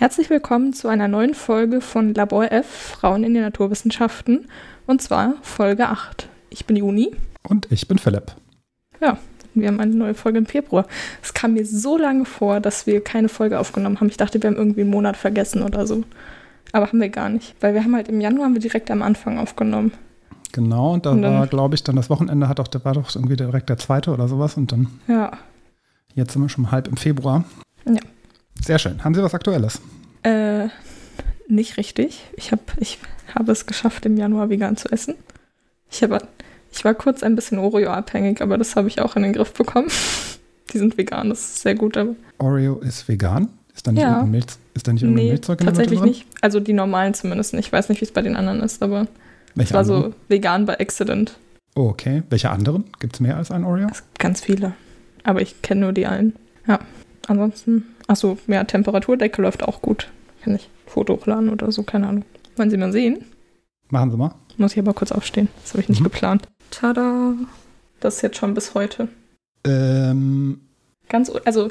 Herzlich willkommen zu einer neuen Folge von Labor F Frauen in den Naturwissenschaften und zwar Folge 8. Ich bin Juni. Und ich bin Philipp. Ja, wir haben eine neue Folge im Februar. Es kam mir so lange vor, dass wir keine Folge aufgenommen haben. Ich dachte, wir haben irgendwie einen Monat vergessen oder so. Aber haben wir gar nicht. Weil wir haben halt im Januar haben wir direkt am Anfang aufgenommen. Genau, und da Und dann- war, glaube ich, dann das Wochenende hat auch, da war doch irgendwie direkt der zweite oder sowas und dann Ja. jetzt sind wir schon halb im Februar. Ja. Sehr schön. Haben Sie was Aktuelles? Äh, nicht richtig. Ich, hab, ich habe es geschafft, im Januar vegan zu essen. Ich, habe, ich war kurz ein bisschen Oreo-abhängig, aber das habe ich auch in den Griff bekommen. Die sind vegan, das ist sehr gut. Oreo ist vegan? Ist da nicht Ja. irgendein, Milch, ist da nicht irgendein nee, Milchzeug in tatsächlich nicht. Also die normalen zumindest nicht. Ich weiß nicht, wie es bei den anderen ist, aber es Welche war anderen? so vegan bei Accident. Oh, okay. Welche anderen? Gibt es mehr als ein Oreo? Es ganz viele. Aber ich kenne nur die allen. Ja. Ansonsten, achso, ja, Temperaturdecke läuft auch gut. Kann ich Foto hochladen oder so, keine Ahnung. Wollen Sie mal sehen? Machen Sie mal. Muss ich aber kurz aufstehen. Das habe ich nicht Mhm. geplant. Tada! Das ist jetzt schon bis heute. Ähm, Ganz, also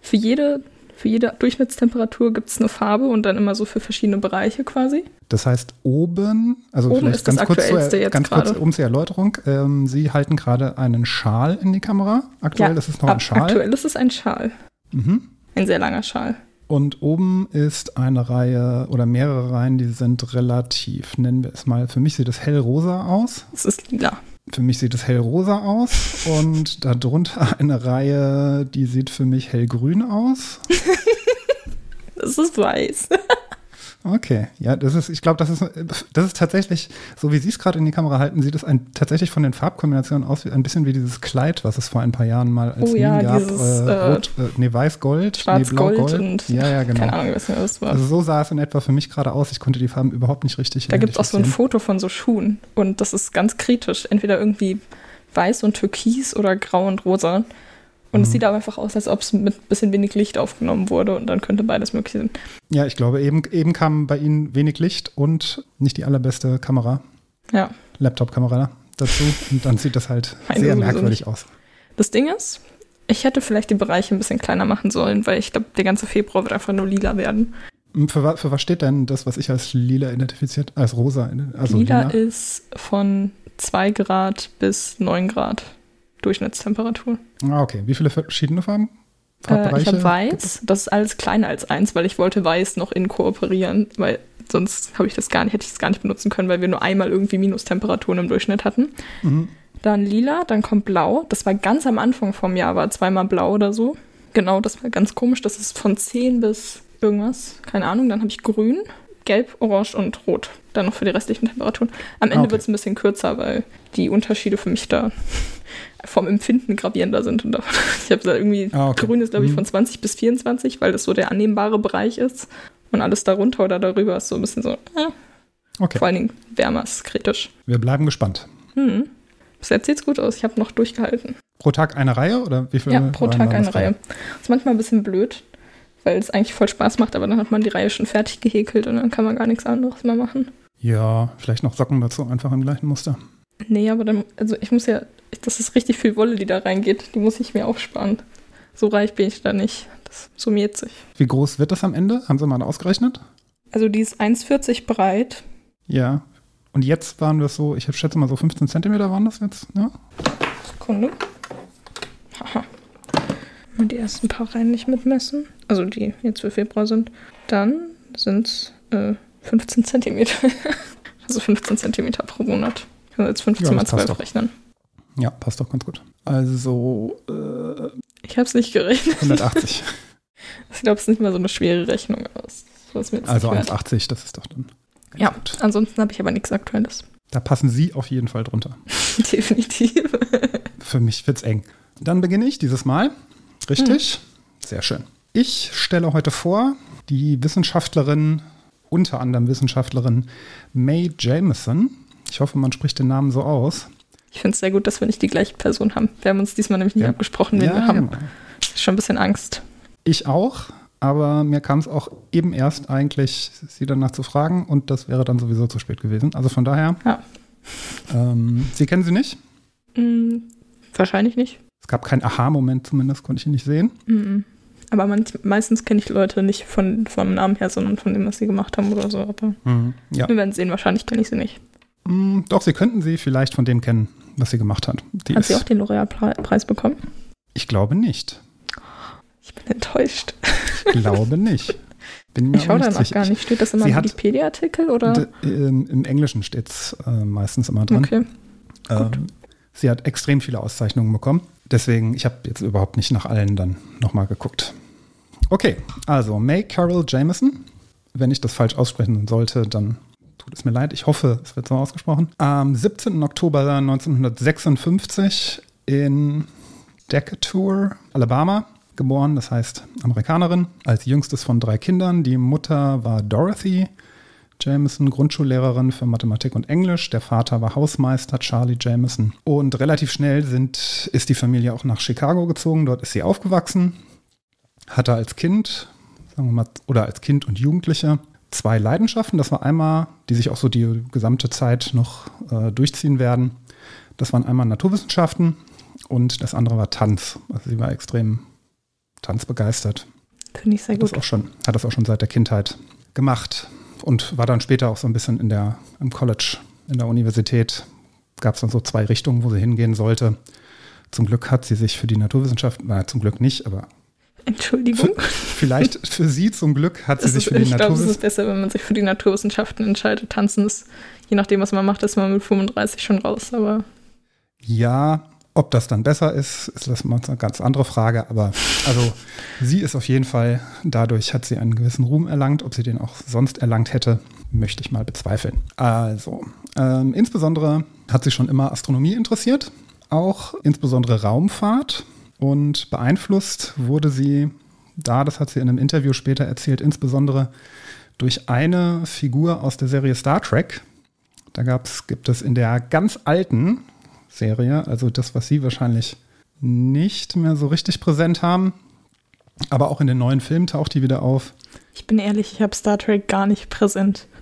für jede, für jede Durchschnittstemperatur gibt es eine Farbe und dann immer so für verschiedene Bereiche quasi. das heißt oben, also Oben vielleicht ist das ganz kurz, zur, ganz kurz um zur Erläuterung. Ähm, Sie halten gerade einen Schal in die Kamera. Aktuell Ja, ist es noch ein Schal. Aktuell ist es ein Schal. Mhm. Ein sehr langer Schal. Und oben ist eine Reihe oder mehrere Reihen, die sind relativ, nennen wir es mal, für mich sieht es hellrosa aus. Es ist lila. Für mich sieht es hellrosa aus. Und darunter eine Reihe, die sieht für mich hellgrün aus. Es ist weiß. Okay, ja, das ist, ich glaube, das ist, das ist tatsächlich, so wie Sie es gerade in die Kamera halten, sieht es ein, tatsächlich von den Farbkombinationen aus, wie, ein bisschen wie dieses Kleid, was es vor ein paar Jahren mal als Oh ja, gab. dieses, äh, äh, Rot, äh, nee, weiß-gold, nee, Schwarz-Gold blau-gold. und Ja, ja, genau. keine Ahnung, was das war. Also so sah es in etwa für mich gerade aus. Ich konnte die Farben überhaupt nicht richtig Da gibt es auch so ein. Foto von so Schuhen und das ist ganz kritisch. Entweder irgendwie weiß und türkis oder grau und rosa. Und es Mhm. sieht aber einfach aus, als ob es mit ein bisschen wenig Licht aufgenommen wurde und dann könnte beides möglich sein. Ja, ich glaube, eben, eben kam bei Ihnen wenig Licht und nicht die allerbeste Kamera, Ja. Laptop-Kamera dazu. Und dann sieht das halt sehr merkwürdig aus. Das Ding ist, ich hätte vielleicht die Bereiche ein bisschen kleiner machen sollen, weil ich glaube, der ganze Februar wird einfach nur lila werden. Hm, Für, für was steht denn das, was ich als lila identifiziert, als rosa? Also lila, lila, ist von 2 Grad bis 9 Grad Durchschnittstemperatur. Ah, okay. Wie viele verschiedene Farben? Äh, ich habe weiß, das ist alles kleiner als eins, weil ich wollte weiß noch inkooperieren, weil sonst habe ich das gar nicht, hätte ich es gar nicht benutzen können, weil wir nur einmal irgendwie Minustemperaturen im Durchschnitt hatten. Mhm. Dann lila, dann kommt blau. Das war ganz am Anfang vom Jahr, war zweimal blau oder so. Genau, das war ganz komisch. Das ist von 10 bis irgendwas, keine Ahnung. Dann habe ich grün, gelb, orange und rot. Dann noch für die restlichen Temperaturen. Am Ende Ah, okay. wird es ein bisschen kürzer, weil die Unterschiede für mich da vom Empfinden gravierender sind. Und davon, ich habe da irgendwie, Ah, okay. grün ist glaube ich Mhm. von 20 bis 24, weil das so der annehmbare Bereich ist. Und alles darunter oder darüber ist so ein bisschen so, äh, Okay, vor allen Dingen wärmer ist kritisch. wir bleiben gespannt. Hm. Bis jetzt sieht's gut aus. Ich habe noch durchgehalten. Pro Tag eine Reihe oder wie viele? Ja, pro Tag eine das Reihe. gerade? Ist manchmal ein bisschen blöd, weil es eigentlich voll Spaß macht, aber dann hat man die Reihe schon fertig gehäkelt und dann kann man gar nichts anderes mehr machen. Ja, vielleicht noch Socken dazu, einfach im gleichen Muster. Nee, aber dann, also ich muss ja, das ist richtig viel Wolle, die da reingeht. Die muss ich mir aufsparen. So reich bin ich da nicht. Das summiert sich. Wie groß wird das am Ende? Haben Sie mal ausgerechnet? Also die ist 1,40 breit. Ja. Und jetzt waren wir so, ich schätze mal so 15 Zentimeter waren das jetzt, ne? Sekunde. Haha. Mal die ersten paar Reihen nicht mitmessen. Also die jetzt für Februar sind. Dann sind es äh, 15 Zentimeter. also 15 Zentimeter pro Monat. Ich kann jetzt 15 Ja, mal das passt 12 doch. rechnen. Ja, passt doch ganz gut. Also äh, Ich habe es nicht gerechnet. 180. Ich glaube, es ist nicht mal so eine schwere Rechnung aus. Also nicht wert. 1,80, das ist doch dann. Ja, gut. ansonsten habe ich aber nichts Aktuelles. Da passen Sie auf jeden Fall drunter. Definitiv. Für mich wird's eng. Dann beginne ich dieses Mal. Richtig? Sehr schön. Ich stelle heute vor die Wissenschaftlerin, unter anderem Wissenschaftlerin Mae Jameson. Ich hoffe, man spricht den Namen so aus. Ich finde es sehr gut, dass wir nicht die gleiche Person haben. Wir haben uns diesmal nämlich nicht Ja. abgesprochen, wen wir haben. genau. Ist Schon ein bisschen Angst. Ich auch, aber mir kam es auch eben erst eigentlich, sie danach zu fragen und das wäre dann sowieso zu spät gewesen. Also von daher, Ja. ähm, Sie kennen sie nicht. Hm, wahrscheinlich nicht. Es gab keinen Aha-Moment zumindest, konnte ich ihn nicht sehen. Mhm. Aber manch, meistens kenne ich Leute nicht von, vom Namen her, sondern von dem, was sie gemacht haben oder so. Aber Ja. wir werden sehen, wahrscheinlich kenne ich sie nicht. Mm, Doch, Sie könnten sie vielleicht von dem kennen, was sie gemacht hat. Die Hat sie auch den L'Oreal-Preis bekommen? Ich glaube nicht. Ich bin enttäuscht. Glaube nicht. Bin Ich schaue auch sicher. gar nicht. Steht das immer im Wikipedia-Artikel oder? Im Englischen steht es äh, meistens immer drin. Okay. Ähm, sie hat extrem viele Auszeichnungen bekommen. Deswegen, ich habe jetzt überhaupt nicht nach allen dann nochmal geguckt. Okay, also May Carol Jameson. Wenn ich das falsch aussprechen sollte, dann tut es mir leid. Ich hoffe, es wird so ausgesprochen. Am 17. Oktober 1956 in Decatur, Alabama, geboren, das heißt Amerikanerin, als jüngstes von drei Kindern. Die Mutter war Dorothy Jameson, Grundschullehrerin für Mathematik und Englisch. Der Vater war Hausmeister Charlie Jameson. Und relativ schnell sind, ist die Familie auch nach Chicago gezogen. Dort ist sie aufgewachsen. Hatte als Kind, sagen wir mal, oder als Kind und Jugendliche zwei Leidenschaften. Das war einmal, die sich auch so die gesamte Zeit noch äh, durchziehen werden. Das waren einmal Naturwissenschaften und das andere war Tanz. Also sie war extrem tanzbegeistert. Finde ich sehr Hat das, gut. auch schon, hat das auch schon seit der Kindheit gemacht und war dann später auch so ein bisschen in der, im College, in der Universität. Gab es dann so zwei Richtungen, wo sie hingehen sollte. Zum Glück hat sie sich für die Naturwissenschaften, na, zum Glück nicht, aber Entschuldigung. vielleicht für sie zum Glück hat sie sich ist, für die ich glaube, es ist besser, wenn man sich für die Naturwissenschaften entscheidet. Tanzen ist, je nachdem, was man macht, ist man mit 35 schon raus. Aber Ja, ob das dann besser ist, ist das mal eine ganz andere Frage. Aber also sie ist auf jeden Fall, dadurch hat sie einen gewissen Ruhm erlangt. Ob sie den auch sonst erlangt hätte, möchte ich mal bezweifeln. Also, ähm, insbesondere hat sie schon immer Astronomie interessiert, auch insbesondere Raumfahrt. Und beeinflusst wurde sie da, das hat sie in einem Interview später erzählt, insbesondere durch eine Figur aus der Serie Star Trek. Da gab's, gibt es in der ganz alten Serie, also das, was Sie wahrscheinlich nicht mehr so richtig präsent haben, aber auch in den neuen Filmen taucht die wieder auf. ich bin ehrlich, ich habe Star Trek gar nicht präsent.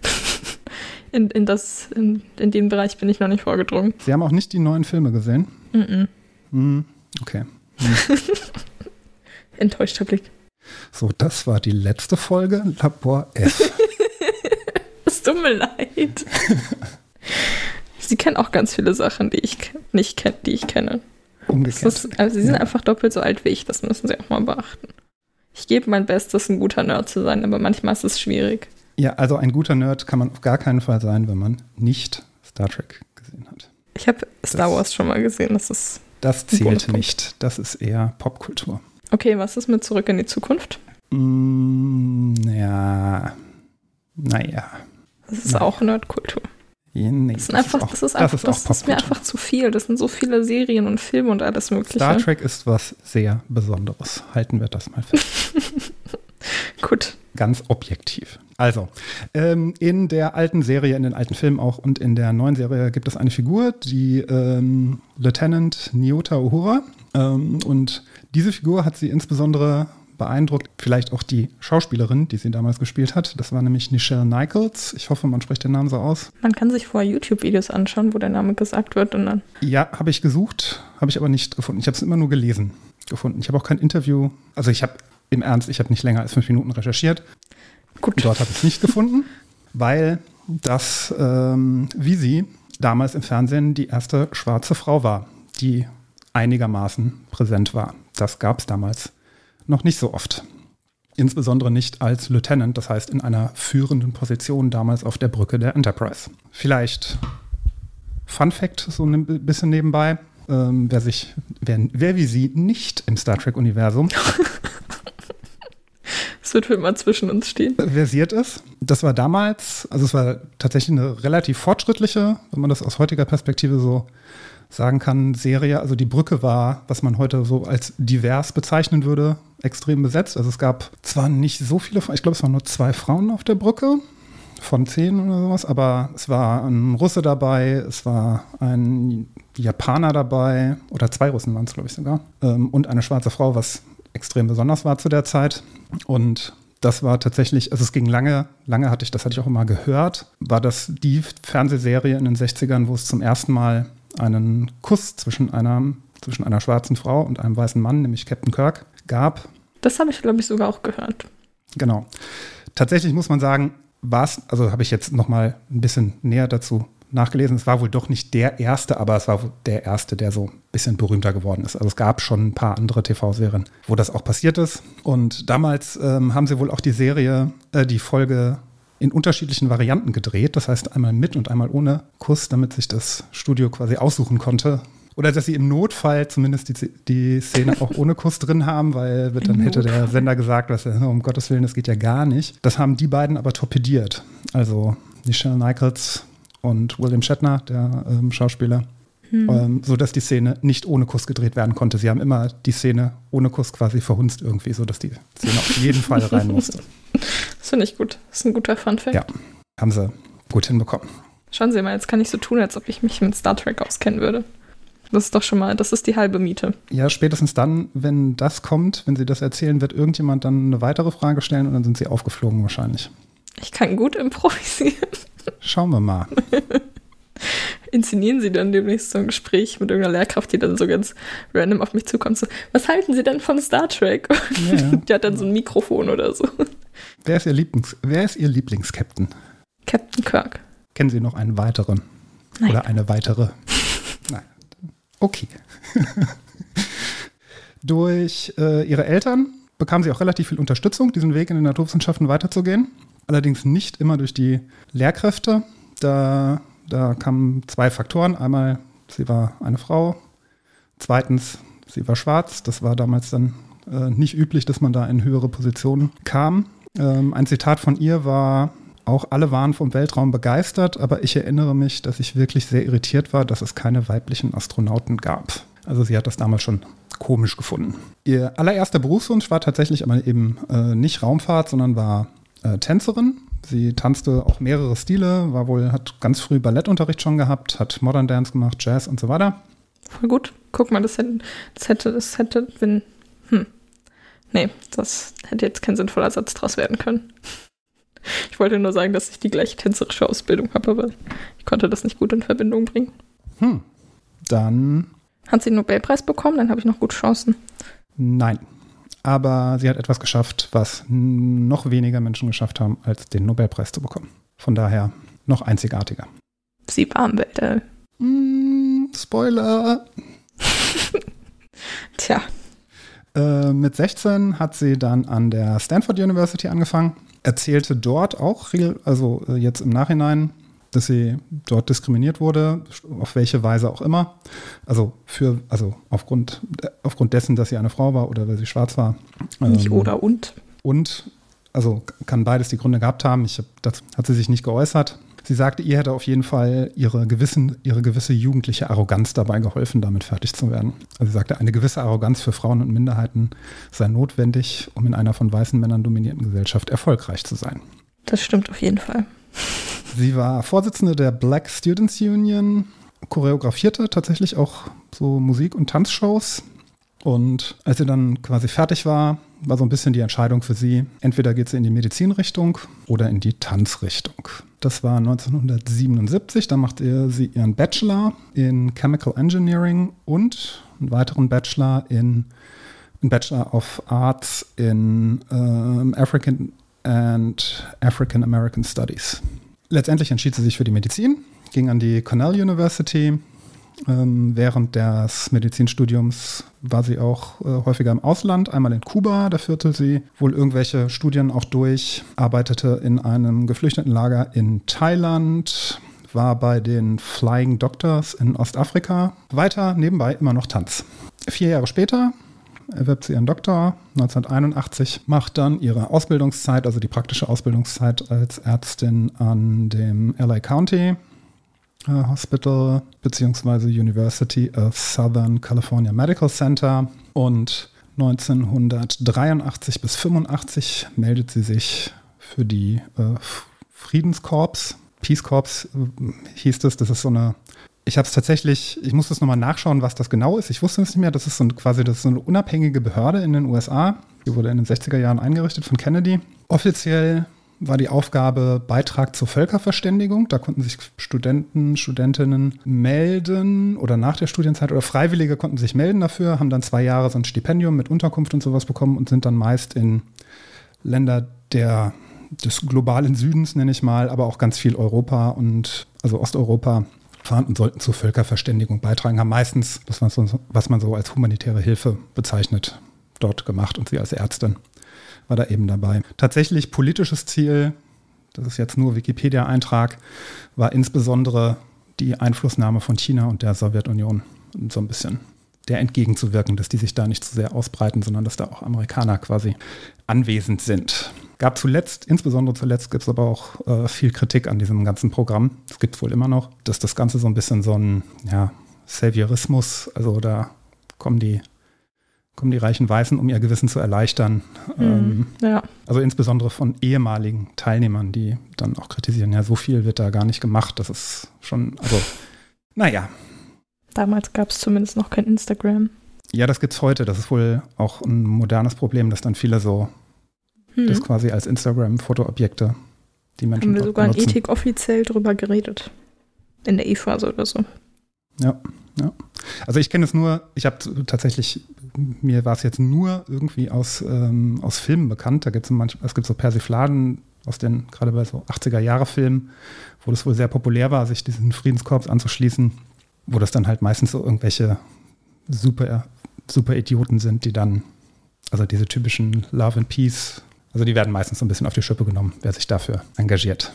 In, in, das, in, in den Bereich bin ich noch nicht vorgedrungen. Sie haben auch nicht die neuen Filme gesehen? Mhm. Hm, okay. Enttäuschter Blick. So, das war die letzte Folge Labor F. Es tut mir leid. Sie kennen auch ganz viele Sachen, die ich nicht kenne, die ich kenne. Umgekehrt. ist, also sie sind Ja. einfach doppelt so alt wie ich, das müssen Sie auch mal beachten. Ich gebe mein Bestes, ein guter Nerd zu sein, aber manchmal ist es schwierig. Ja, also ein guter Nerd kann man auf gar keinen Fall sein, wenn man nicht Star Trek gesehen hat. Ich habe Star Das- Wars schon mal gesehen, das ist. Das zählt nicht. Das ist eher Popkultur. Okay, was ist mit Zurück in die Zukunft? Mm, ja. Naja. Das ist Nein. auch Nerdkultur. Nee, Das, sind einfach, auch, das ist einfach, das ist, das ist mir einfach zu viel. Das sind so viele Serien und Filme und alles Mögliche. Star Trek ist was sehr Besonderes. Halten wir das mal fest. Gut. Ganz objektiv. Also, ähm, in der alten Serie, in den alten Filmen auch und in der neuen Serie gibt es eine Figur, die ähm, Lieutenant Nyota Uhura. Ähm, und diese Figur hat sie insbesondere beeindruckt, vielleicht auch die Schauspielerin, die sie damals gespielt hat. Das war nämlich Nichelle Nichols. Ich hoffe, man spricht den Namen so aus. Man kann sich vorher YouTube-Videos anschauen, wo der Name gesagt wird und dann. Ja, habe ich gesucht, habe ich aber nicht gefunden. Ich habe es immer nur gelesen gefunden. Ich habe auch kein Interview. Also ich habe im Ernst, ich habe nicht länger als fünf Minuten recherchiert. Gut. Dort habe ich es nicht gefunden, weil das, ähm, wie sie damals im Fernsehen die erste schwarze Frau war, die einigermaßen präsent war. Das gab es damals noch nicht so oft. Insbesondere nicht als Lieutenant, das heißt in einer führenden Position damals auf der Brücke der Enterprise. Vielleicht Fun Fact, so ein bisschen nebenbei. Ähm, wer sich, wer, wer wie sie nicht im Star Trek-Universum Es wird für immer zwischen uns stehen. versiert ist. Das war damals, also es war tatsächlich eine relativ fortschrittliche, wenn man das aus heutiger Perspektive so sagen kann, Serie. Also die Brücke war, was man heute so als divers bezeichnen würde, extrem besetzt. Also es gab zwar nicht so viele, ich glaube, es waren nur zwei Frauen auf der Brücke von zehn oder sowas, aber es war ein Russe dabei, es war ein Japaner dabei, oder zwei Russen waren es, glaube ich, sogar, ähm, und eine schwarze Frau, was extrem besonders war zu der Zeit. Und das war tatsächlich, also es ging lange, lange hatte ich, das hatte ich auch immer gehört, war das die Fernsehserie in den 60ern, wo es zum ersten Mal einen Kuss zwischen einer, zwischen einer schwarzen Frau und einem weißen Mann, nämlich Captain Kirk, gab. Das habe ich, glaube ich, sogar auch gehört. Genau. Tatsächlich muss man sagen, war es, also habe ich jetzt noch mal ein bisschen näher dazu nachgelesen. Es war wohl doch nicht der erste, aber es war der erste, der so ein bisschen berühmter geworden ist. Also es gab schon ein paar andere TV-Serien, wo das auch passiert ist. Und damals ähm, haben sie wohl auch die Serie, äh, die Folge in unterschiedlichen Varianten gedreht. Das heißt einmal mit und einmal ohne Kuss, damit sich das Studio quasi aussuchen konnte. Oder dass sie im Notfall zumindest die, die Szene auch ohne Kuss drin haben, weil dann hätte der Sender gesagt, was, um Gottes Willen, das geht ja gar nicht. Das haben die beiden aber torpediert. Also Michelle Nichols und William Shatner, der ähm, Schauspieler, hm. ähm, so dass die Szene nicht ohne Kuss gedreht werden konnte. Sie haben immer die Szene ohne Kuss quasi verhunzt irgendwie, so dass die Szene auf jeden Fall rein musste. Das finde ich gut. Das ist ein guter Funfact. Ja, haben sie gut hinbekommen. Schauen Sie mal, jetzt kann ich so tun, als ob ich mich mit Star Trek auskennen würde. Das ist doch schon mal, das ist die halbe Miete. Ja, spätestens dann, wenn das kommt, wenn Sie das erzählen, wird irgendjemand dann eine weitere Frage stellen und dann sind Sie aufgeflogen wahrscheinlich. Ich kann gut improvisieren. Schauen wir mal. Inszenieren Sie dann demnächst so ein Gespräch mit irgendeiner Lehrkraft, die dann so ganz random auf mich zukommt. So, was halten Sie denn von Star Trek? Ja. Die hat dann so ein Mikrofon oder so. Wer ist Ihr Lieblings, wer ist Ihr Lieblingskapitän? Captain Kirk. Kennen Sie noch einen weiteren? Nein. Oder eine weitere? Nein. Okay. Durch äh, ihre Eltern bekam sie auch relativ viel Unterstützung, diesen Weg in den Naturwissenschaften weiterzugehen. Allerdings nicht immer durch die Lehrkräfte. Da, da kamen zwei Faktoren. Einmal, sie war eine Frau. Zweitens, sie war schwarz. Das war damals dann äh, nicht üblich, dass man da in höhere Positionen kam. Ähm, ein Zitat von ihr war, auch alle waren vom Weltraum begeistert, aber ich erinnere mich, dass ich wirklich sehr irritiert war, dass es keine weiblichen Astronauten gab. Also sie hat das damals schon komisch gefunden. Ihr allererster Berufswunsch war tatsächlich aber eben äh, nicht Raumfahrt, sondern war äh, Tänzerin. Sie tanzte auch mehrere Stile, war wohl, hat ganz früh Ballettunterricht schon gehabt, hat Modern Dance gemacht, Jazz und so weiter. Voll gut. Guck mal, das hätte, das hätte, das hätte, wenn, hm. Nee, das hätte jetzt kein sinnvoller Satz draus werden können. Ich wollte nur sagen, dass ich die gleiche tänzerische Ausbildung habe, aber ich konnte das nicht gut in Verbindung bringen. Hm. Dann. Hat sie den Nobelpreis bekommen? Dann habe ich noch gute Chancen. Nein. Aber sie hat etwas geschafft, was noch weniger Menschen geschafft haben, als den Nobelpreis zu bekommen. Von daher noch einzigartiger. Sie war im Weltall. Mm, Spoiler. Tja. Äh, mit 16 hat sie dann an der Stanford University angefangen erzählte dort auch, also äh, jetzt im Nachhinein, dass sie dort diskriminiert wurde, auf welche Weise auch immer. Also für, also aufgrund, aufgrund dessen, dass sie eine Frau war oder weil sie schwarz war. Nicht ähm, oder und. Und, also kann beides die Gründe gehabt haben. Ich hab, das hat sie sich nicht geäußert. Sie sagte, ihr hätte auf jeden Fall ihre, gewissen, ihre gewisse jugendliche Arroganz dabei geholfen, damit fertig zu werden. Also sie sagte, eine gewisse Arroganz für Frauen und Minderheiten sei notwendig, um in einer von weißen Männern dominierten Gesellschaft erfolgreich zu sein. Das stimmt auf jeden Fall. Sie war Vorsitzende der Black Students Union, choreografierte tatsächlich auch so Musik- und Tanzshows. Und als sie dann quasi fertig war, war so ein bisschen die Entscheidung für sie, entweder geht sie in die Medizinrichtung oder in die Tanzrichtung. Das war 1977, da machte sie ihren Bachelor in Chemical Engineering und einen weiteren Bachelor in einen Bachelor of Arts in ähm, African and African American Studies. Letztendlich entschied sie sich für die Medizin, ging an die Cornell University, ähm, während des Medizinstudiums war sie auch äh, häufiger im Ausland, einmal in Kuba, da führte sie wohl irgendwelche Studien auch durch, arbeitete in einem Geflüchtetenlager in Thailand, war bei den Flying Doctors in Ostafrika. Weiter nebenbei immer noch Tanz. Vier Jahre später erwirbt sie ihren Doktor 1981, macht dann ihre Ausbildungszeit, also die praktische Ausbildungszeit als Ärztin an dem LA County äh, Hospital bzw. University of Southern California Medical Center und 1983 bis 85 meldet sie sich für die äh, Friedenskorps. Peace Corps äh, hieß es, das ist so eine ich habe es tatsächlich, ich muss das nochmal nachschauen, was das genau ist. Ich wusste es nicht mehr. Das ist so ein, quasi das so eine unabhängige Behörde in den USA. Die wurde in den 60er Jahren eingerichtet von Kennedy. Offiziell war die Aufgabe Beitrag zur Völkerverständigung. Da konnten sich Studenten, Studentinnen melden oder nach der Studienzeit oder Freiwillige konnten sich melden dafür, haben dann zwei Jahre so ein Stipendium mit Unterkunft und sowas bekommen und sind dann meist in Länder der, des globalen Südens, nenne ich mal, aber auch ganz viel Europa und also Osteuropa und sollten zur Völkerverständigung beitragen, haben meistens, was man so, was man so als humanitäre Hilfe bezeichnet, dort gemacht und sie als Ärztin war da eben dabei. Tatsächlich politisches Ziel, das ist jetzt nur Wikipedia-Eintrag, war insbesondere die Einflussnahme von China und der Sowjetunion so ein bisschen der entgegenzuwirken, dass die sich da nicht zu sehr ausbreiten, sondern dass da auch Amerikaner quasi anwesend sind. Gab zuletzt, insbesondere zuletzt, gibt es aber auch äh, viel Kritik an diesem ganzen Programm. Es gibt wohl immer noch, dass das Ganze so ein bisschen so ein ja, Saviorismus, also da kommen die, kommen die reichen Weißen, um ihr Gewissen zu erleichtern. Mhm, ähm, ja. Also insbesondere von ehemaligen Teilnehmern, die dann auch kritisieren, ja, so viel wird da gar nicht gemacht. Das ist schon, also, naja. Damals gab es zumindest noch kein Instagram. Ja, das gibt es heute. Das ist wohl auch ein modernes Problem, dass dann viele so hm. das quasi als Instagram-Fotoobjekte die Menschen Haben wir sogar in Ethik offiziell drüber geredet. In der E-Phase oder so. Ja, ja. Also ich kenne es nur, ich habe tatsächlich, mir war es jetzt nur irgendwie aus, ähm, aus Filmen bekannt. Da gibt es manchmal, es gibt so Persifladen aus den, gerade bei so 80er-Jahre-Filmen, wo das wohl sehr populär war, sich diesen Friedenskorps anzuschließen, wo das dann halt meistens so irgendwelche super, super Idioten sind, die dann, also diese typischen Love and Peace also die werden meistens so ein bisschen auf die Schippe genommen, wer sich dafür engagiert.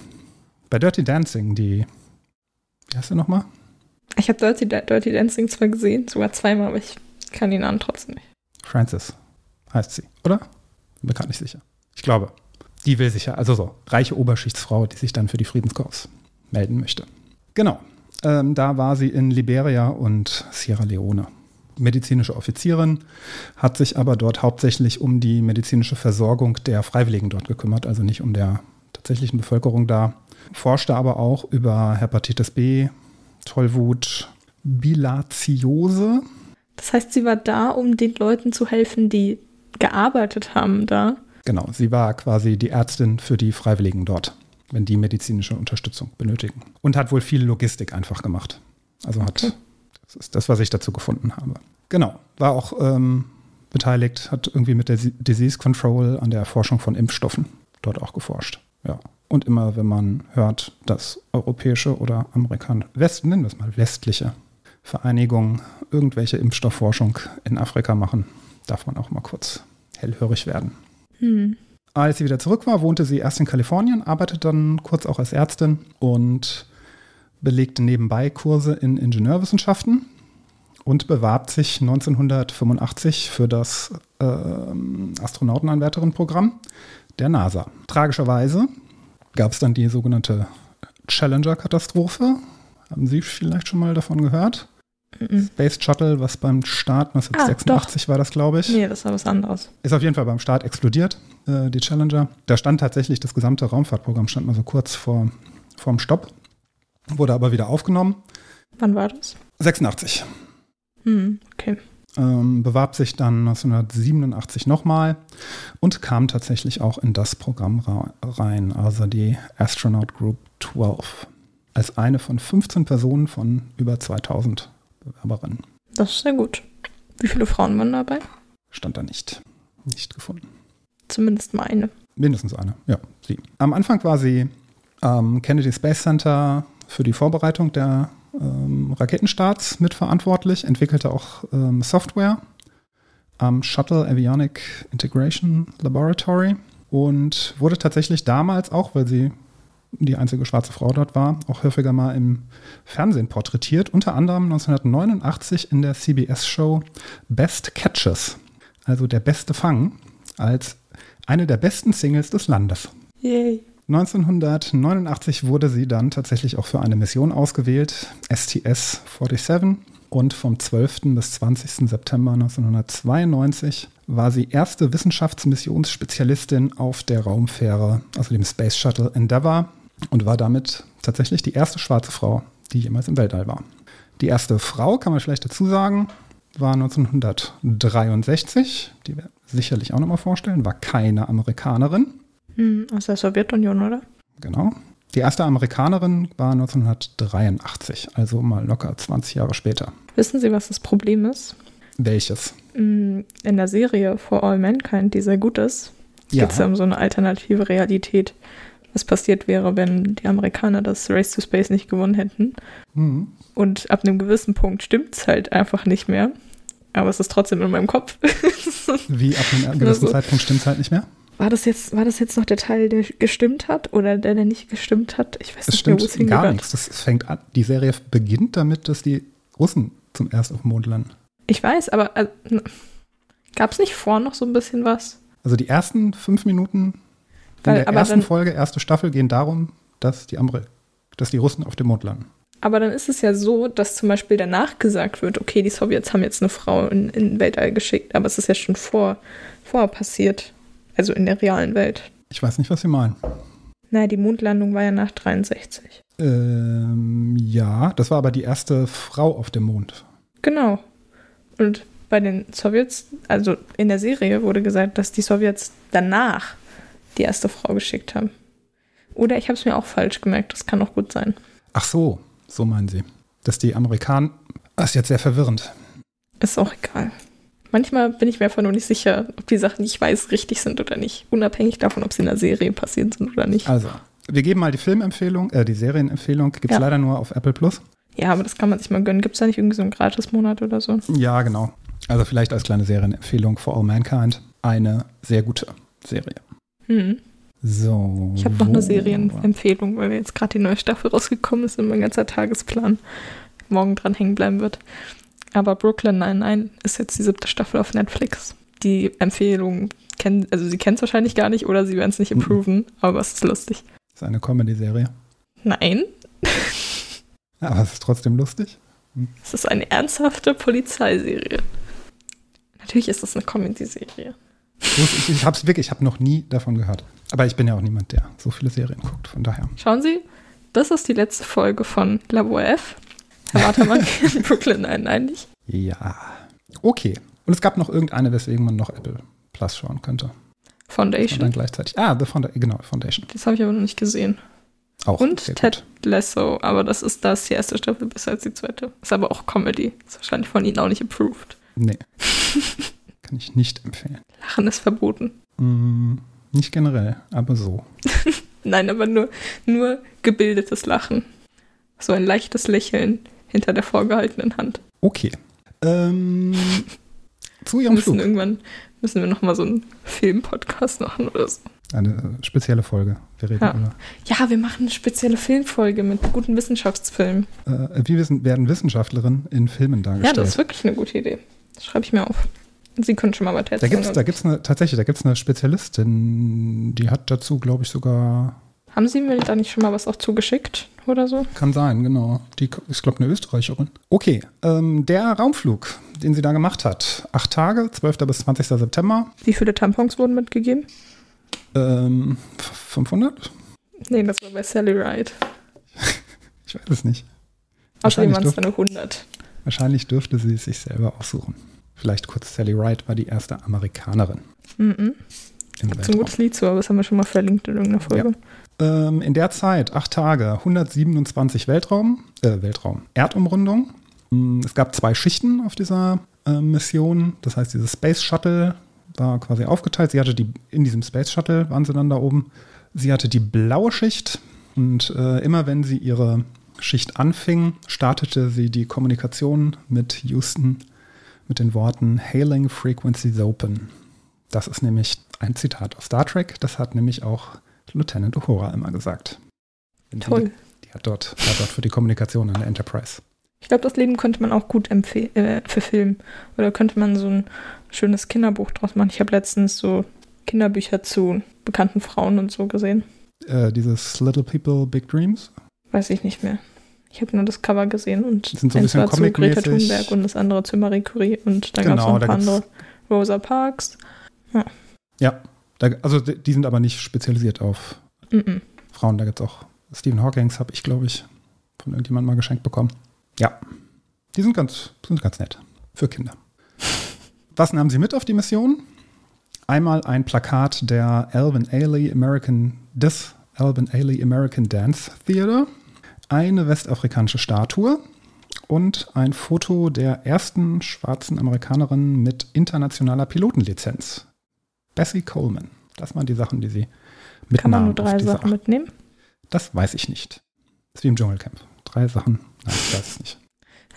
Bei Dirty Dancing, die, wie heißt sie nochmal? Ich habe Dirty, Dirty Dancing zwar gesehen, sogar zweimal, aber ich kann den Namen trotzdem nicht. Francis heißt sie, oder? Bin mir gerade nicht sicher. Ich glaube, die will sich ja, also so, reiche Oberschichtsfrau, die sich dann für die Friedenskorps melden möchte. Genau, ähm, da war sie in Liberia und Sierra Leone medizinische Offizierin, hat sich aber dort hauptsächlich um die medizinische Versorgung der Freiwilligen dort gekümmert, also nicht um der tatsächlichen Bevölkerung da. Forschte aber auch über Hepatitis B, Tollwut, Bilatiose. Das heißt, sie war da, um den Leuten zu helfen, die gearbeitet haben da. Genau, sie war quasi die Ärztin für die Freiwilligen dort, wenn die medizinische Unterstützung benötigen. Und hat wohl viel Logistik einfach gemacht. Also hat okay. Das ist das, was ich dazu gefunden habe. Genau, war auch ähm, beteiligt, hat irgendwie mit der Disease Control an der Erforschung von Impfstoffen dort auch geforscht. Ja. Und immer, wenn man hört, dass europäische oder amerikanische, West, nennen wir es mal westliche Vereinigungen irgendwelche Impfstoffforschung in Afrika machen, darf man auch mal kurz hellhörig werden. Hm. Als sie wieder zurück war, wohnte sie erst in Kalifornien, arbeitete dann kurz auch als Ärztin und belegte nebenbei Kurse in Ingenieurwissenschaften und bewarb sich 1985 für das äh, Astronautenanwärterin-Programm der NASA. Tragischerweise gab es dann die sogenannte Challenger-Katastrophe. Haben Sie vielleicht schon mal davon gehört? Mhm. Space Shuttle, was beim Start 1986 ah, war das, glaube ich. Nee, das war was anderes. Ist auf jeden Fall beim Start explodiert, äh, die Challenger. Da stand tatsächlich das gesamte Raumfahrtprogramm, stand mal so kurz vor, vorm Stopp wurde aber wieder aufgenommen. Wann war das? 86. Hm, okay. Ähm, bewarb sich dann 1987 nochmal und kam tatsächlich auch in das Programm rein, also die Astronaut Group 12, als eine von 15 Personen von über 2000 Bewerberinnen. Das ist sehr gut. Wie viele Frauen waren dabei? Stand da nicht. Nicht gefunden. Zumindest mal eine. Mindestens eine, ja, sie. Am Anfang war sie am Kennedy Space Center für die Vorbereitung der ähm, Raketenstarts mitverantwortlich, entwickelte auch ähm, Software am Shuttle Avionic Integration Laboratory und wurde tatsächlich damals auch, weil sie die einzige schwarze Frau dort war, auch häufiger mal im Fernsehen porträtiert, unter anderem 1989 in der CBS-Show Best Catches also der beste Fang, als eine der besten Singles des Landes. Yay. 1989 wurde sie dann tatsächlich auch für eine Mission ausgewählt, STS-47. Und vom 12. bis 20. September 1992 war sie erste Wissenschaftsmissionsspezialistin auf der Raumfähre, also dem Space Shuttle Endeavour, und war damit tatsächlich die erste schwarze Frau, die jemals im Weltall war. Die erste Frau, kann man vielleicht dazu sagen, war 1963. Die wir sicherlich auch nochmal vorstellen, war keine Amerikanerin. Hm, aus der Sowjetunion, oder? Genau. Die erste Amerikanerin war 1983, also mal locker 20 Jahre später. Wissen Sie, was das Problem ist? Welches? Hm, In der Serie For All Mankind, die sehr gut ist, Ja. geht es um so eine alternative Realität. Was passiert wäre, wenn die Amerikaner das Race to Space nicht gewonnen hätten. Mhm. Und ab einem gewissen Punkt stimmt es halt einfach nicht mehr. Aber es ist trotzdem in meinem Kopf. Wie ab einem gewissen Also- Zeitpunkt stimmt es halt nicht mehr? War das, jetzt, war das jetzt noch der Teil, der gestimmt hat oder der, der nicht gestimmt hat? Ich weiß Es nicht mehr, wo stimmt es hingehört. gar nichts. Das fängt an. Die Serie beginnt damit, dass die Russen zum ersten auf dem Mond landen. Ich weiß, aber äh, gab es nicht vor noch so ein bisschen was? Also die ersten fünf Minuten in Weil- der aber ersten Folge, erste Staffel, gehen darum, dass die, Ameri dass die Russen auf dem Mond landen. Aber dann ist es ja so, dass zum Beispiel danach gesagt wird, okay, die Sowjets haben jetzt eine Frau in, in den Weltall geschickt, aber es ist ja schon vor, vorher passiert. Also in der realen Welt. Ich weiß nicht, was Sie meinen. Naja, die Mondlandung war ja nach 63. Ähm, ja, das war aber die erste Frau auf dem Mond. Genau. Und bei den Sowjets, also in der Serie wurde gesagt, dass die Sowjets danach die erste Frau geschickt haben. Oder ich habe es mir auch falsch gemerkt, das kann auch gut sein. Ach so, so meinen Sie. Dass die Amerikaner. Das ist jetzt sehr verwirrend. Ist auch egal. Manchmal bin ich mir einfach nur nicht sicher, ob die Sachen, die ich weiß, richtig sind oder nicht. Unabhängig davon, ob sie in der Serie passiert sind oder nicht. Also, wir geben mal die Filmempfehlung, äh, die Serienempfehlung. Gibt es Ja. leider nur auf Apple Plus. Ja, aber das kann man sich mal gönnen. Gibt es da nicht irgendwie so einen Gratis-Monat oder so? Ja, genau. Also vielleicht als kleine Serienempfehlung For All Mankind. Eine sehr gute Serie. Hm. So. Ich habe noch eine Serienempfehlung, weil jetzt gerade die neue Staffel rausgekommen ist und mein ganzer Tagesplan morgen dran hängen bleiben wird. Aber Brooklyn 99 ist jetzt die siebte Staffel auf Netflix. Die Empfehlung kennen, also sie kennt es wahrscheinlich gar nicht oder sie werden es nicht Mhm. approven, aber es ist lustig. ist eine Comedy-Serie. Nein, Aber es ist trotzdem lustig. es ist eine ernsthafte Polizeiserie. Natürlich ist es eine Comedy-Serie. Ich, ich habe es wirklich, ich habe noch nie davon gehört. Aber ich bin ja auch niemand, der so viele Serien guckt. Von daher. Schauen Sie, das ist die letzte Folge von Labor F. Herr Watermann kennt Brooklyn 99. Ja. Okay. Und es gab noch irgendeine, weswegen man noch Apple Plus schauen könnte. Und dann Foundation. gleichzeitig. Ah, The Founda genau, Foundation. Das habe ich aber noch nicht gesehen. Auch. Und Ted gut. Lasso, aber das ist das die erste Staffel besser als die zweite. Ist aber auch Comedy. Ist wahrscheinlich von Ihnen auch nicht approved. Nee. Kann ich nicht empfehlen. Lachen ist verboten. Mm, nicht generell, aber so. Nein, aber nur, nur gebildetes Lachen. So ein leichtes Lächeln hinter der vorgehaltenen Hand. Okay. Ähm, zu Wir Ihrem müssen Flug. irgendwann müssen wir noch mal so einen Film-Podcast machen oder so. Eine äh, spezielle Folge. Wir reden Ja. über. Ja, wir machen eine spezielle Filmfolge mit guten Wissenschaftsfilmen. Äh, wie wissen, werden Wissenschaftlerinnen in Filmen Ja, dargestellt? das ist wirklich eine gute Idee. Das schreibe ich mir auf. Sie können schon mal weiter Da erzählen. gibt es da gibt's eine, tatsächlich, da gibt es eine Spezialistin, die hat dazu, glaube ich, sogar, Haben Sie mir da nicht schon mal was auch zugeschickt oder so? kann sein, genau. Die ist, glaube ich, eine Österreicherin. Okay, ähm, der Raumflug, den sie da gemacht hat. Acht Tage, 12. bis 20. September. Wie viele Tampons wurden mitgegeben? Ähm, f- 500? Nee, das war bei Sally Ride. Ich weiß es nicht. Außerdem Wahrscheinlich waren es dann nur 100. wahrscheinlich dürfte sie es sich selber aussuchen. Vielleicht kurz, Sally Ride war die erste Amerikanerin Mhm. Im Gibt's ein gutes Lied zu, aber das haben wir schon mal verlinkt in irgendeiner Folge. Ähm, in der Zeit, acht Tage, 127 Weltraum, äh, Weltraum, Erdumrundung. Mm, Es gab zwei Schichten auf dieser äh, Mission. Das heißt, dieses Space Shuttle war quasi aufgeteilt. Sie hatte die, in diesem Space Shuttle waren sie dann da oben. Sie hatte die blaue Schicht und äh, immer wenn sie ihre Schicht anfing, startete sie die Kommunikation mit Houston mit den Worten Hailing Frequencies Open. Das ist nämlich ein Zitat aus Star Trek. Das hat nämlich auch Lieutenant Uhura immer gesagt. Toll. Die, die hat dort, war dort für die Kommunikation an der Enterprise Ich glaube, das Leben könnte man auch gut äh, verfilmen. Oder könnte man so ein schönes Kinderbuch draus machen. Ich habe letztens so Kinderbücher zu bekannten Frauen und so gesehen. Äh, dieses Little People, Big Dreams. Weiß ich nicht mehr. Ich habe nur das Cover gesehen und Das sind so ein eins war zu Greta. Thunberg und das andere zu Marie Curie und dann gab es Genau, noch ein da paar andere. Rosa Parks. Ja, da, also die sind aber nicht spezialisiert auf Mhm. Frauen. Da gibt es auch Stephen Hawkings, habe ich, glaube ich, von irgendjemandem mal geschenkt bekommen. Ja, die sind ganz, sind ganz nett für Kinder. Was nahmen sie mit auf die Mission? Einmal ein Plakat der Alvin Ailey American, des Alvin Ailey American Dance Theater, eine westafrikanische Statue und ein Foto der ersten schwarzen Amerikanerin mit internationaler Pilotenlizenz. Bessie Coleman. Das waren die Sachen, die sie mitnahmen. Kann man nur drei Sachen Ach- mitnehmen? Das weiß ich nicht. Das ist wie im Dschungelcamp. Drei Sachen. Nein, ich weiß es nicht.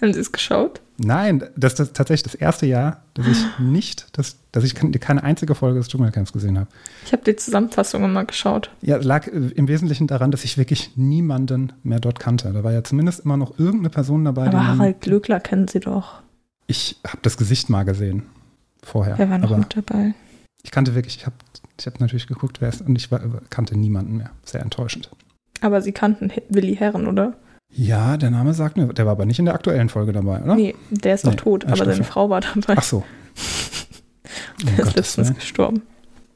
Haben Sie es geschaut? Nein, das ist tatsächlich das erste Jahr, dass ich nicht, dass, dass ich keine einzige Folge des Dschungelcamps gesehen habe. Ich habe die Zusammenfassung immer geschaut. Ja, lag äh, im Wesentlichen daran, dass ich wirklich niemanden mehr dort kannte. Da war ja zumindest immer noch irgendeine Person dabei. Aber Harald Glöckler kennen Sie doch. Ich habe das Gesicht mal gesehen vorher. Wer war noch mit dabei? Ich kannte wirklich, ich habe ich hab natürlich geguckt, wer ist, und ich war, kannte niemanden mehr. Sehr enttäuschend. Aber Sie kannten Willi Herren, oder? Ja, der Name sagt mir, der war aber nicht in der aktuellen Folge dabei, oder? Nee, der ist doch Nee, tot, ja, aber seine. Frau war dabei. Ach so. Der ist Gottes letztens Willen. gestorben.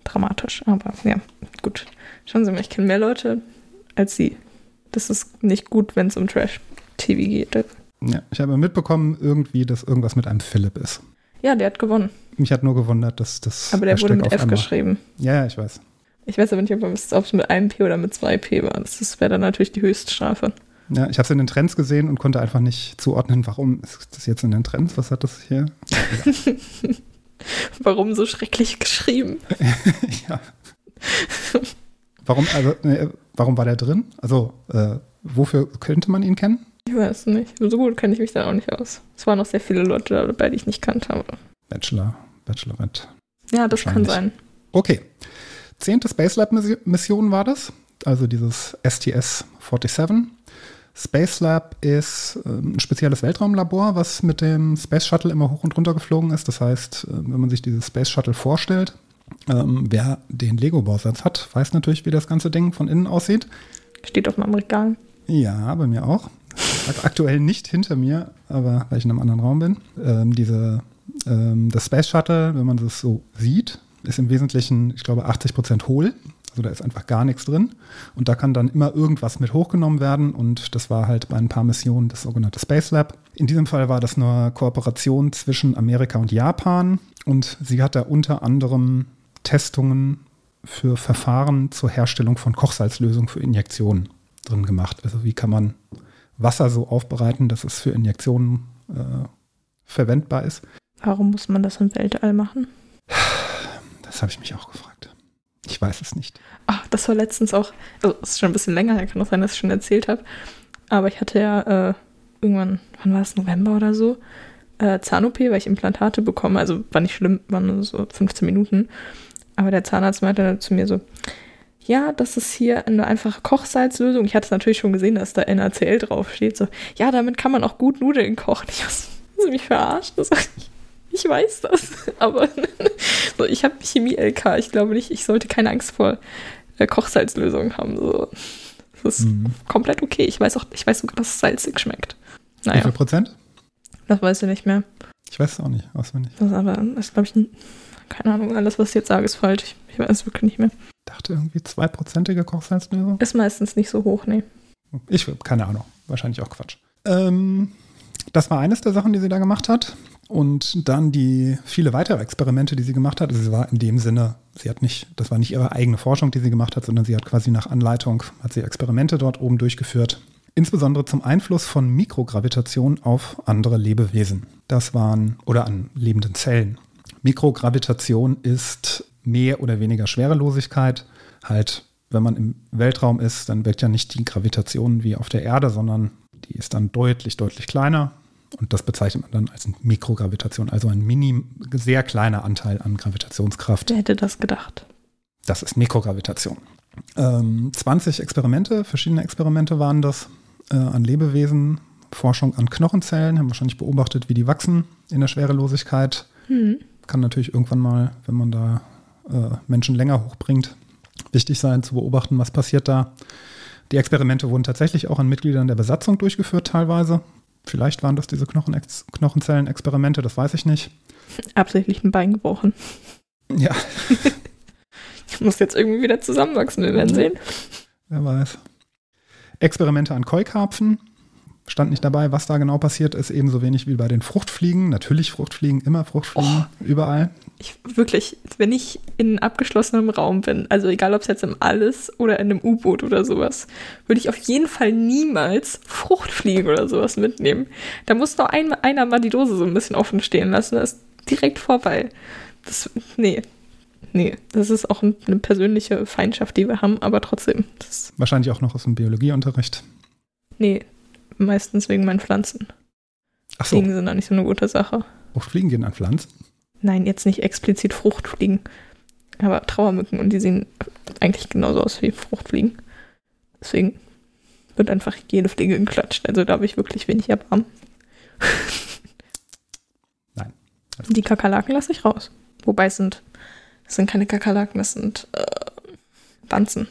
Dramatisch, aber ja, gut. Schauen Sie mal, ich kenne mehr Leute als Sie. Das ist nicht gut, wenn es um Trash-TV geht. Ja, ich habe mitbekommen, irgendwie, dass irgendwas mit einem Philipp ist. Ja, der hat gewonnen. Mich hat nur gewundert, dass das. Aber der wurde Hashtag mit auf F einmal- geschrieben. Ja, ja, ich weiß. Ich weiß aber nicht, ob es mit einem P oder mit zwei P war. Das wäre dann natürlich die Höchststrafe. Ja, ich habe es in den Trends gesehen und konnte einfach nicht zuordnen, warum ist das jetzt in den Trends? Was hat das hier? Warum so schrecklich geschrieben? ja. Warum, also, nee, warum war der drin? Also, äh, wofür könnte man ihn kennen? Ich weiß nicht. So gut kenne ich mich dann auch nicht aus. Es waren noch sehr viele Leute dabei, die ich nicht kannte. Aber Bachelor, Bachelorette. ja, das kann sein. Okay. Zehnte Space Lab Mission war das. Also dieses STS-47. Space Lab ist ähm, ein spezielles Weltraumlabor, was mit dem Space Shuttle immer hoch und runter geflogen ist. Das heißt, äh, wenn man sich dieses Space Shuttle vorstellt, ähm, wer den Lego-Bausatz hat, weiß natürlich, wie das ganze Ding von innen aussieht. Steht auf meinem Regal. Ja, bei mir auch. Ak- Aktuell nicht hinter mir, aber weil ich in einem anderen Raum bin. Ähm, diese, ähm, das Space Shuttle, wenn man das so sieht, ist im Wesentlichen, ich glaube, 80 Prozent hohl. Also da ist einfach gar nichts drin. Und da kann dann immer irgendwas mit hochgenommen werden. Und das war halt bei ein paar Missionen das sogenannte Space Lab. In diesem Fall war das eine Kooperation zwischen Amerika und Japan. Und sie hat da unter anderem Testungen für Verfahren zur Herstellung von Kochsalzlösung für Injektionen drin gemacht. Also wie kann man Wasser so aufbereiten, dass es für Injektionen äh, verwendbar ist. Warum muss man das im Weltall machen? Das habe ich mich auch gefragt. Ich weiß es nicht. Ach, das war letztens auch, also es ist schon ein bisschen länger her, kann auch sein, dass ich schon erzählt habe. Aber ich hatte ja äh, irgendwann, wann war es, November oder so, äh, Zahn-OP, weil ich Implantate bekomme. Also war nicht schlimm, waren nur so 15 Minuten. Aber der Zahnarzt meinte dann zu mir so, ja, das ist hier eine einfache Kochsalzlösung. Ich hatte es natürlich schon gesehen, dass da NaCl draufsteht. So, ja, damit kann man auch gut Nudeln kochen. Ich was, Sie mich verarscht? Das ich, ich weiß das. Aber so, ich habe Chemie-LK. Ich glaube nicht, ich sollte keine Angst vor äh, Kochsalzlösungen haben. So. Das ist Mhm. komplett okay. Ich weiß auch, ich weiß sogar, dass es salzig schmeckt. Wie Naja, viel Prozent? das weiß ich nicht mehr. Ich weiß es auch nicht auswendig. Das ist aber, das glaube ich, ein- keine Ahnung, alles, was ich jetzt sage, ist falsch. Ich, ich weiß es wirklich nicht mehr. Dachte irgendwie zweiprozentige Kochsalzlösung. Ist meistens nicht so hoch, nee. Ich keine Ahnung. Wahrscheinlich auch Quatsch. Ähm, das war eines der Sachen, die sie da gemacht hat. Und dann die viele weitere Experimente, die sie gemacht hat. Also sie war in dem Sinne, sie hat nicht, das war nicht ihre eigene Forschung, die sie gemacht hat, sondern sie hat quasi nach Anleitung, hat sie Experimente dort oben durchgeführt. Insbesondere zum Einfluss von Mikrogravitation auf andere Lebewesen. Das waren, oder an lebenden Zellen. Mikrogravitation ist mehr oder weniger Schwerelosigkeit. Halt, wenn man im Weltraum ist, dann wirkt ja nicht die Gravitation wie auf der Erde, sondern die ist dann deutlich, deutlich kleiner. Und das bezeichnet man dann als Mikrogravitation, also ein mini, sehr kleiner Anteil an Gravitationskraft. Wer hätte das gedacht? Das ist Mikrogravitation. Ähm, 20 Experimente, verschiedene Experimente waren das äh, an Lebewesen, Forschung an Knochenzellen, haben wahrscheinlich beobachtet, wie die wachsen in der Schwerelosigkeit. Hm. Kann natürlich irgendwann mal, wenn man da äh, Menschen länger hochbringt, wichtig sein zu beobachten, was passiert da. Die Experimente wurden tatsächlich auch an Mitgliedern der Besatzung durchgeführt teilweise. Vielleicht waren das diese Knochen Knochenzellenexperimente, das weiß ich nicht. Absichtlich ein Bein gebrochen. Ja, Ich muss jetzt irgendwie wieder zusammenwachsen, wir werden sehen. wer weiß. Experimente an Keukarpfen. Stand nicht dabei, was da genau passiert ist, ebenso wenig wie bei den Fruchtfliegen. Natürlich Fruchtfliegen, immer Fruchtfliegen, überall. Ich wirklich, wenn ich in abgeschlossenem Raum bin, also egal ob es jetzt im Alles oder in einem U-Boot oder sowas, würde ich auf jeden Fall niemals Fruchtfliegen oder sowas mitnehmen. Da muss noch ein, einer mal die Dose so ein bisschen offen stehen lassen, das ist direkt vorbei. Das, nee, nee, das ist auch ein- eine persönliche Feindschaft, die wir haben, aber trotzdem, Wahrscheinlich auch noch aus dem Biologieunterricht. nee, meistens wegen meinen Pflanzen. Ach so, Fliegen sind da nicht so eine gute Sache. Fruchtfliegen gehen an Pflanzen. Nein, jetzt nicht explizit Fruchtfliegen, aber Trauermücken und die sehen eigentlich genauso aus wie Fruchtfliegen. Deswegen wird einfach jede Fliege geklatscht. Also da habe ich wirklich wenig Erbarmen. Nein. Die Kakerlaken lasse ich raus. Wobei es sind, es sind keine Kakerlaken, das sind äh, Wanzen.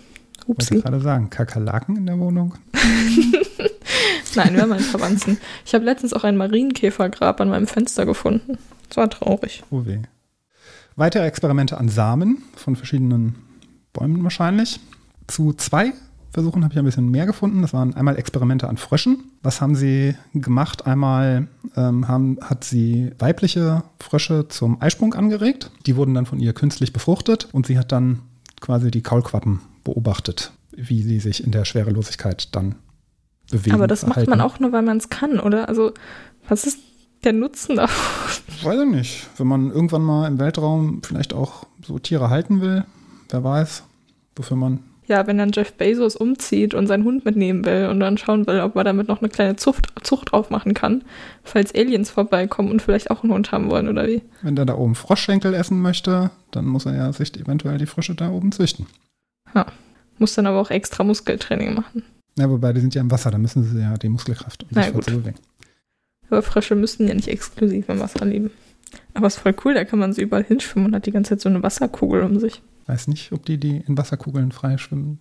Ich wollte Upsi. gerade sagen, Kakerlaken in der Wohnung. Nein, wir haben einen Verwanzen. Ich habe letztens auch ein Marienkäfergrab an meinem Fenster gefunden. Das war traurig. Oh weh. Weitere Experimente an Samen von verschiedenen Bäumen wahrscheinlich. Zu zwei Versuchen habe ich ein bisschen mehr gefunden. Das waren einmal Experimente an Fröschen. Was haben sie gemacht? Einmal ähm, haben, hat sie weibliche Frösche zum Eisprung angeregt. Die wurden dann von ihr künstlich befruchtet und sie hat dann quasi die Kaulquappen beobachtet, wie sie sich in der Schwerelosigkeit dann bewegen. Aber das macht verhalten. man auch nur, weil man es kann, oder? Also, was ist der Nutzen davon? Weiß ich nicht. Wenn man irgendwann mal im Weltraum vielleicht auch so Tiere halten will, wer weiß, wofür man. Ja, wenn dann Jeff Bezos umzieht und seinen Hund mitnehmen will und dann schauen will, ob er damit noch eine kleine Zucht, Zucht drauf machen kann, falls Aliens vorbeikommen und vielleicht auch einen Hund haben wollen, oder wie? Wenn der da oben Froschschenkel essen möchte, dann muss er ja sich eventuell die Frösche da oben züchten. Muss dann aber auch extra Muskeltraining machen. Ja, wobei die sind ja im Wasser, da müssen sie ja die Muskelkraft um sich gut. bewegen. Aber Frösche müssten ja nicht exklusiv im Wasser leben. Aber ist voll cool, da kann man so überall hinschwimmen und hat die ganze Zeit so eine Wasserkugel um sich. Weiß nicht, ob die, die in Wasserkugeln frei schwimmen.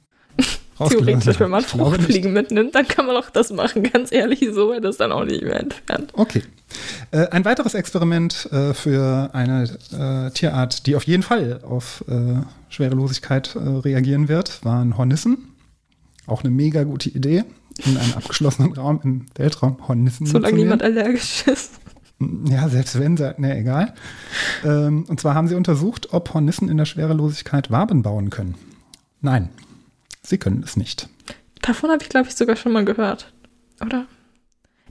Theoretisch, wenn man. Fruchtfliegen mitnimmt, dann kann man auch das machen. Ganz ehrlich, so wäre das dann auch nicht mehr entfernt. Okay. Äh, ein weiteres Experiment äh, für eine äh, Tierart, die auf jeden Fall auf äh, Schwerelosigkeit äh, reagieren wird, waren Hornissen. Auch eine mega gute Idee, in einem abgeschlossenen Raum im Weltraum Hornissen Solange niemand allergisch ist. Ja, selbst wenn, sie- ne, egal. Ähm, und zwar haben sie untersucht, ob Hornissen in der Schwerelosigkeit Waben bauen können. Nein, sie können es nicht. Davon habe ich, glaube ich, sogar schon mal gehört. Oder?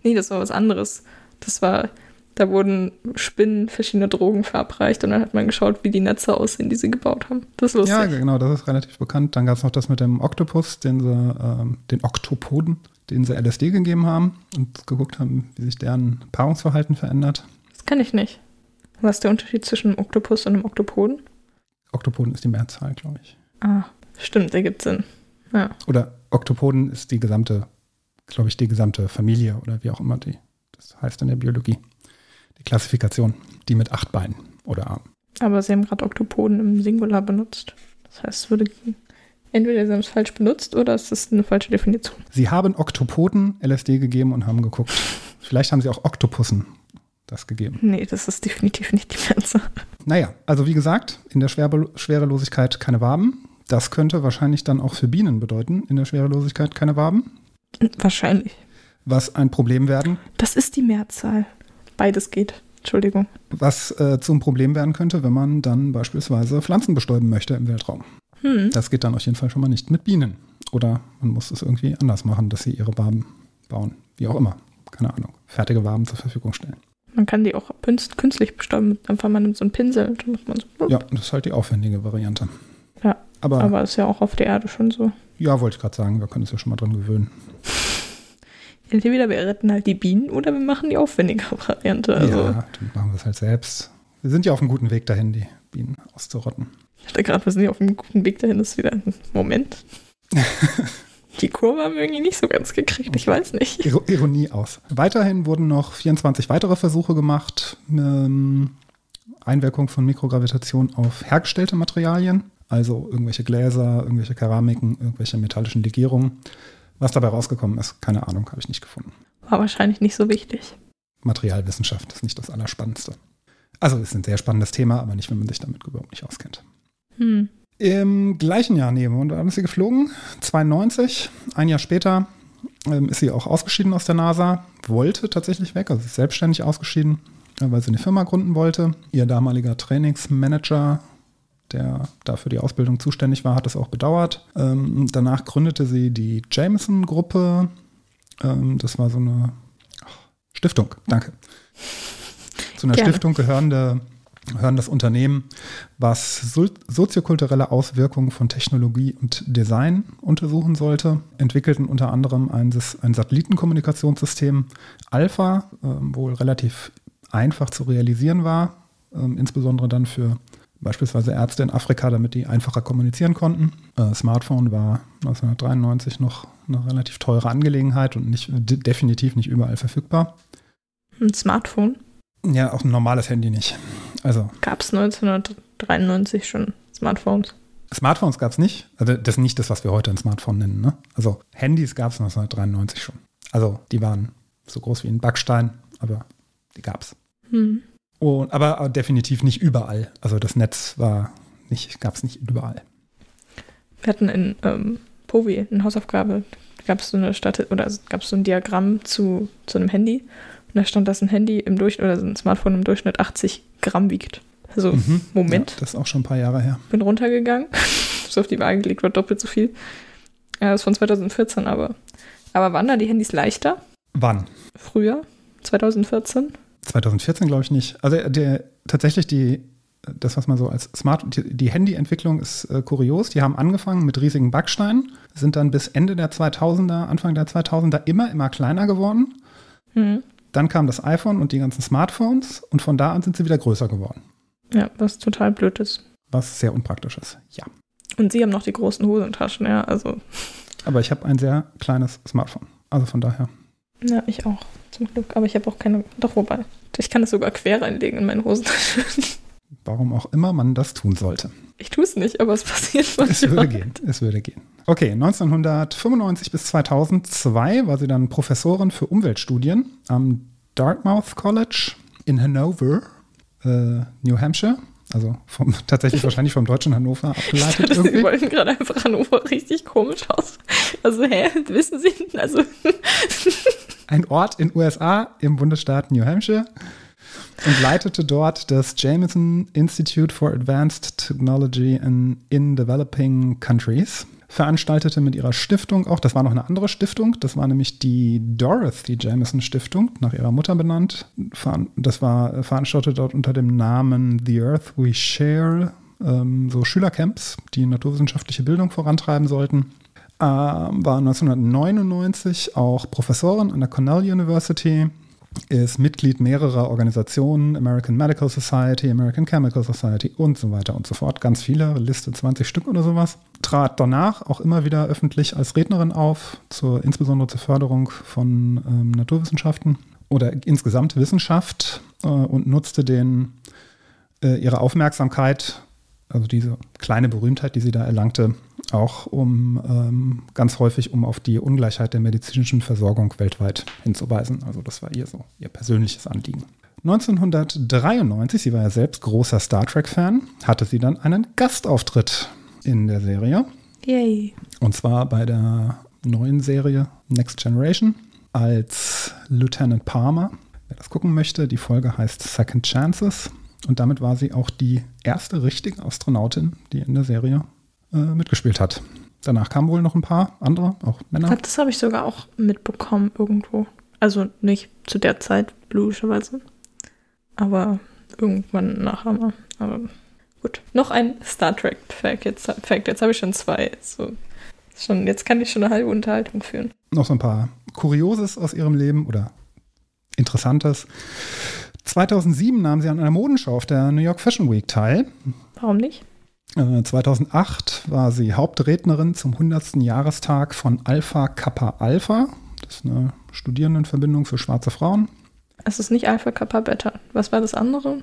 Nee, das war was anderes. Das war, da wurden Spinnen verschiedene Drogen verabreicht und dann hat man geschaut, wie die Netze aussehen, die sie gebaut haben. Das ist lustig. Ja, genau, das ist relativ bekannt. Dann gab es noch das mit dem Oktopus, den sie, ähm, den Oktopoden, den sie LSD gegeben haben und geguckt haben, wie sich deren Paarungsverhalten verändert. Das kann ich nicht. Was ist der Unterschied zwischen einem Oktopus und einem Oktopoden? Oktopoden ist die Mehrzahl, glaube ich. Ah, stimmt, der gibt Sinn. Ja. Oder Oktopoden ist die gesamte, glaube ich, die gesamte Familie oder wie auch immer die, das heißt in der Biologie. Die Klassifikation, die mit acht Beinen oder Armen. Aber sie haben gerade Oktopoden im Singular benutzt. Das heißt, es würde entweder sie haben es falsch benutzt oder es ist eine falsche Definition. Sie haben Oktopoden LSD gegeben und haben geguckt. Vielleicht haben sie auch Oktopussen das gegeben. Nee, das ist definitiv nicht die Mehrzahl. Naja, also wie gesagt, in der Schwere Schwerelosigkeit keine Waben. Das könnte wahrscheinlich dann auch für Bienen bedeuten, in der Schwerelosigkeit keine Waben. Wahrscheinlich. Was ein Problem werden, Das ist die Mehrzahl. Beides geht. Entschuldigung. was äh, zum Problem werden könnte, wenn man dann beispielsweise Pflanzen bestäuben möchte im Weltraum. Hm. Das geht dann auf jeden Fall schon mal nicht mit Bienen. Oder man muss es irgendwie anders machen, dass sie ihre Waben bauen. Wie auch immer. Keine Ahnung. Fertige Waben zur Verfügung stellen. Man kann die auch künst- künstlich bestäuben. Einfach man nimmt so einen Pinsel und dann macht man so. Ja, das ist halt die aufwendige Variante. Ja, Aber, Aber ist ja auch auf der Erde schon so. ja, wollte ich gerade sagen, wir können uns ja schon mal dran gewöhnen. Entweder wir retten halt die Bienen oder wir machen die aufwendige Variante. Also ja, dann machen wir es halt selbst. Wir sind ja auf einem guten Weg dahin, die Bienen auszurotten. ich dachte gerade, wir sind ja auf einem guten Weg dahin. Das ist wieder ein Moment. Die Kurve haben wir irgendwie nicht so ganz gekriegt, ich weiß nicht. Iro- Ironie aus. Weiterhin wurden noch 24 weitere Versuche gemacht, ähm, Einwirkung von Mikrogravitation auf hergestellte Materialien, also irgendwelche Gläser, irgendwelche Keramiken, irgendwelche metallischen Legierungen. Was dabei rausgekommen ist, keine Ahnung, habe ich nicht gefunden. War wahrscheinlich nicht so wichtig. Materialwissenschaft ist nicht das Allerspannendste. Also ist ein sehr spannendes Thema, aber nicht, wenn man sich damit überhaupt nicht auskennt. Hm. Im gleichen Jahr neben und dann ist sie geflogen, 92. Ein Jahr später ähm, ist sie auch ausgeschieden aus der NASA, wollte tatsächlich weg, also ist selbstständig ausgeschieden, weil sie eine Firma gründen wollte. Ihr damaliger Trainingsmanager, der da für die Ausbildung zuständig war, hat das auch bedauert. Ähm, danach gründete sie die Jameson-Gruppe. Ähm, das war so eine Stiftung, danke. Zu einer Gerne. Stiftung gehörende hören das Unternehmen, was so- soziokulturelle Auswirkungen von Technologie und Design untersuchen sollte, entwickelten unter anderem ein, ein Satellitenkommunikationssystem Alpha, ähm, wohl relativ einfach zu realisieren war, ähm, insbesondere dann für beispielsweise Ärzte in Afrika, damit die einfacher kommunizieren konnten. Äh, Smartphone war 1993 noch eine relativ teure Angelegenheit und nicht, de- definitiv nicht überall verfügbar. Ein Smartphone Ja, auch ein normales Handy nicht. Also gab es 1993 schon Smartphones. Smartphones gab es nicht. Also das ist nicht das, was wir heute ein Smartphone nennen. Ne? Also Handys gab es 1993 schon. Also die waren so groß wie ein Backstein, aber die gab es. Hm. Und, aber, definitiv nicht überall. Also das Netz war nicht, gab es nicht überall. Wir hatten in ähm, Povi eine Hausaufgabe, gab es so eine Stadt oder gab es so ein Diagramm zu, zu einem Handy. Und da stand, dass ein Handy im Durchschnitt oder so ein Smartphone im Durchschnitt 80 Gramm wiegt. Also, Mhm. Moment. Ja, das ist auch schon ein paar Jahre her. bin runtergegangen. so auf die Waage gelegt, war doppelt so viel. Ja, das ist von 2014, aber. Aber waren da die Handys leichter? Wann? Früher? 2014? 2014 glaube ich nicht. Also der, tatsächlich die, das, was man so als Smart, die, die Handyentwicklung ist äh, kurios. Die haben angefangen mit riesigen Backsteinen, sind dann bis Ende der 2000er, Anfang der 2000er immer, immer kleiner geworden. Hm. Dann kam das iPhone und die ganzen Smartphones und von da an sind sie wieder größer geworden. Ja, was total blöd ist. Was sehr unpraktisch ist. Ja. Und sie haben noch die großen Hosentaschen, ja. Also, Aber ich habe ein sehr kleines Smartphone. Also von daher. ja, ich auch. Zum Glück. Aber ich habe auch keine. Doch, wobei. Ich kann es sogar quer reinlegen in meine Hosentaschen. Warum auch immer man das tun sollte. Ich tue es nicht, aber es passiert Es würde manchmal. gehen. Es würde gehen. Okay, 1995 bis 2002 war sie dann Professorin für Umweltstudien am Dartmouth College in Hanover, äh, New Hampshire. Also vom, tatsächlich wahrscheinlich vom deutschen Hannover abgeleitet Sie irgendwie. wollten gerade einfach Hannover richtig komisch aus. Also, hä? Wissen Sie? Also, Ein Ort in USA im Bundesstaat New Hampshire und leitete dort das Jameson Institute for Advanced Technology in, in Developing Countries. Veranstaltete mit ihrer Stiftung auch, das war noch eine andere Stiftung, das war nämlich die Dorothy Jameson Stiftung, nach ihrer Mutter benannt. Das war äh, veranstaltet dort unter dem Namen The Earth We Share, ähm, so Schülercamps, die naturwissenschaftliche Bildung vorantreiben sollten war 1999 auch Professorin an der Cornell University, ist Mitglied mehrerer Organisationen, American Medical Society, American Chemical Society und so weiter und so fort. Ganz viele, Liste 20 Stück oder sowas. Trat danach auch immer wieder öffentlich als Rednerin auf, zur, insbesondere zur Förderung von ähm, Naturwissenschaften oder insgesamt Wissenschaft äh, und nutzte den, äh, ihre Aufmerksamkeit, also diese kleine Berühmtheit, die sie da erlangte, auch um ähm, ganz häufig, um auf die Ungleichheit der medizinischen Versorgung weltweit hinzuweisen. Also das war ihr so ihr persönliches Anliegen. 1993, sie war ja selbst großer Star Trek-Fan, hatte sie dann einen Gastauftritt in der Serie. yay. Und zwar bei der neuen Serie Next Generation als Lieutenant Palmer. Wer das gucken möchte, die Folge heißt Second Chances. Und damit war sie auch die erste richtige Astronautin, die in der Serie äh, mitgespielt hat. Danach kamen wohl noch ein paar andere, auch Männer. Das habe ich sogar auch mitbekommen irgendwo. Also nicht zu der Zeit, logischerweise. Aber irgendwann nachher mal. Aber gut. Noch ein Star Trek Fact. Jetzt, Fact. jetzt habe ich schon zwei. So, schon, jetzt kann ich schon eine halbe Unterhaltung führen. Noch so ein paar Kurioses aus ihrem Leben oder Interessantes. 2007 nahm sie an einer Modenschau auf der New York Fashion Week teil. Warum nicht? Äh, 2008 war sie Hauptrednerin zum 100. Jahrestag von Alpha Kappa Alpha. Das ist eine Studierendenverbindung für schwarze Frauen. Es ist nicht Alpha Kappa Beta. Was war das andere,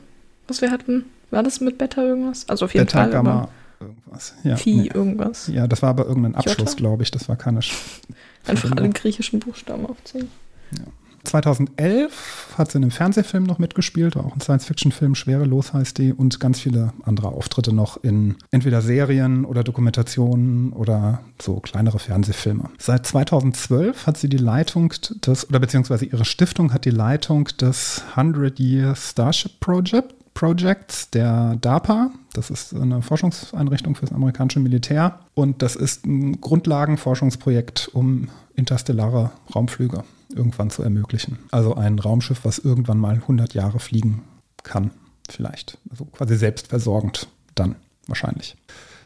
was wir hatten? War das mit Beta irgendwas? Also auf jeden Beta, Fall. Gamma, irgendwas. Ja, Phi nee. irgendwas. ja, das war aber irgendein? Abschluss, glaube ich. Das war keine. Sch- Einfach alle griechischen Buchstaben aufzählen. 2011 hat sie in einem Fernsehfilm noch mitgespielt, auch ein Science-Fiction-Film, Schwerelos heißt die, und ganz viele andere Auftritte noch in entweder Serien oder Dokumentationen oder so kleinere Fernsehfilme. Seit 2012 hat sie die Leitung des, oder beziehungsweise ihre Stiftung hat die Leitung des 100-Year Starship Project. Projects der DARPA. Das ist eine Forschungseinrichtung für das amerikanische Militär. Und das ist ein Grundlagenforschungsprojekt, um interstellare Raumflüge irgendwann zu ermöglichen. Also ein Raumschiff, was irgendwann mal 100 Jahre fliegen kann, vielleicht. Also quasi selbstversorgend dann wahrscheinlich.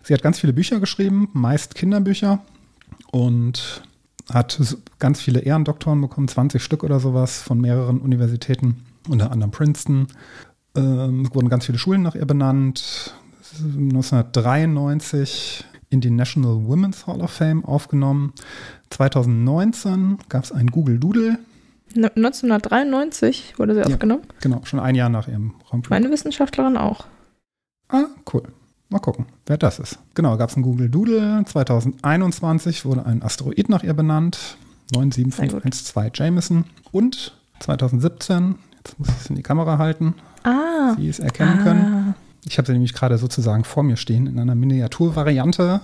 Sie hat ganz viele Bücher geschrieben, meist Kinderbücher und hat ganz viele Ehrendoktoren bekommen, 20 Stück oder sowas von mehreren Universitäten, unter anderem Princeton. Ähm, es wurden ganz viele Schulen nach ihr benannt. 1993 in die National Women's Hall of Fame aufgenommen. 2019 gab es ein Google Doodle. Ne- 1993 wurde sie Ja. aufgenommen. Genau, schon ein Jahr nach ihrem Raumflug. Meine Wissenschaftlerin auch. Ah, cool. Mal gucken, wer das ist. Genau, gab es ein Google Doodle. 2021 wurde ein Asteroid nach ihr benannt. 97512 Jameson. Und 2017, jetzt muss ich es in die Kamera halten, Ah. Sie es erkennen können. Ich habe sie nämlich gerade sozusagen vor mir stehen in einer Miniaturvariante.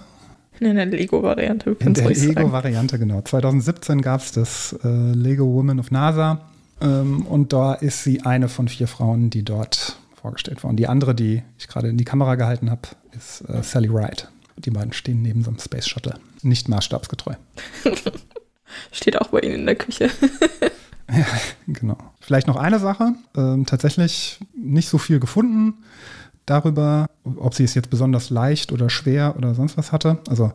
In der Lego-Variante. In der. Lego-Variante, genau. 2017 gab es das äh, Lego Woman of NASA. Ähm, und da ist sie eine von vier Frauen, die dort vorgestellt wurden. Die andere, die ich gerade in die Kamera gehalten habe, ist äh, Sally Ride. Die beiden stehen neben so einem Space Shuttle. Nicht maßstabsgetreu. Steht auch bei Ihnen in der Küche. Genau. Vielleicht noch eine Sache. Ähm, tatsächlich nicht so viel gefunden darüber, ob sie es jetzt besonders leicht oder schwer oder sonst was hatte. Also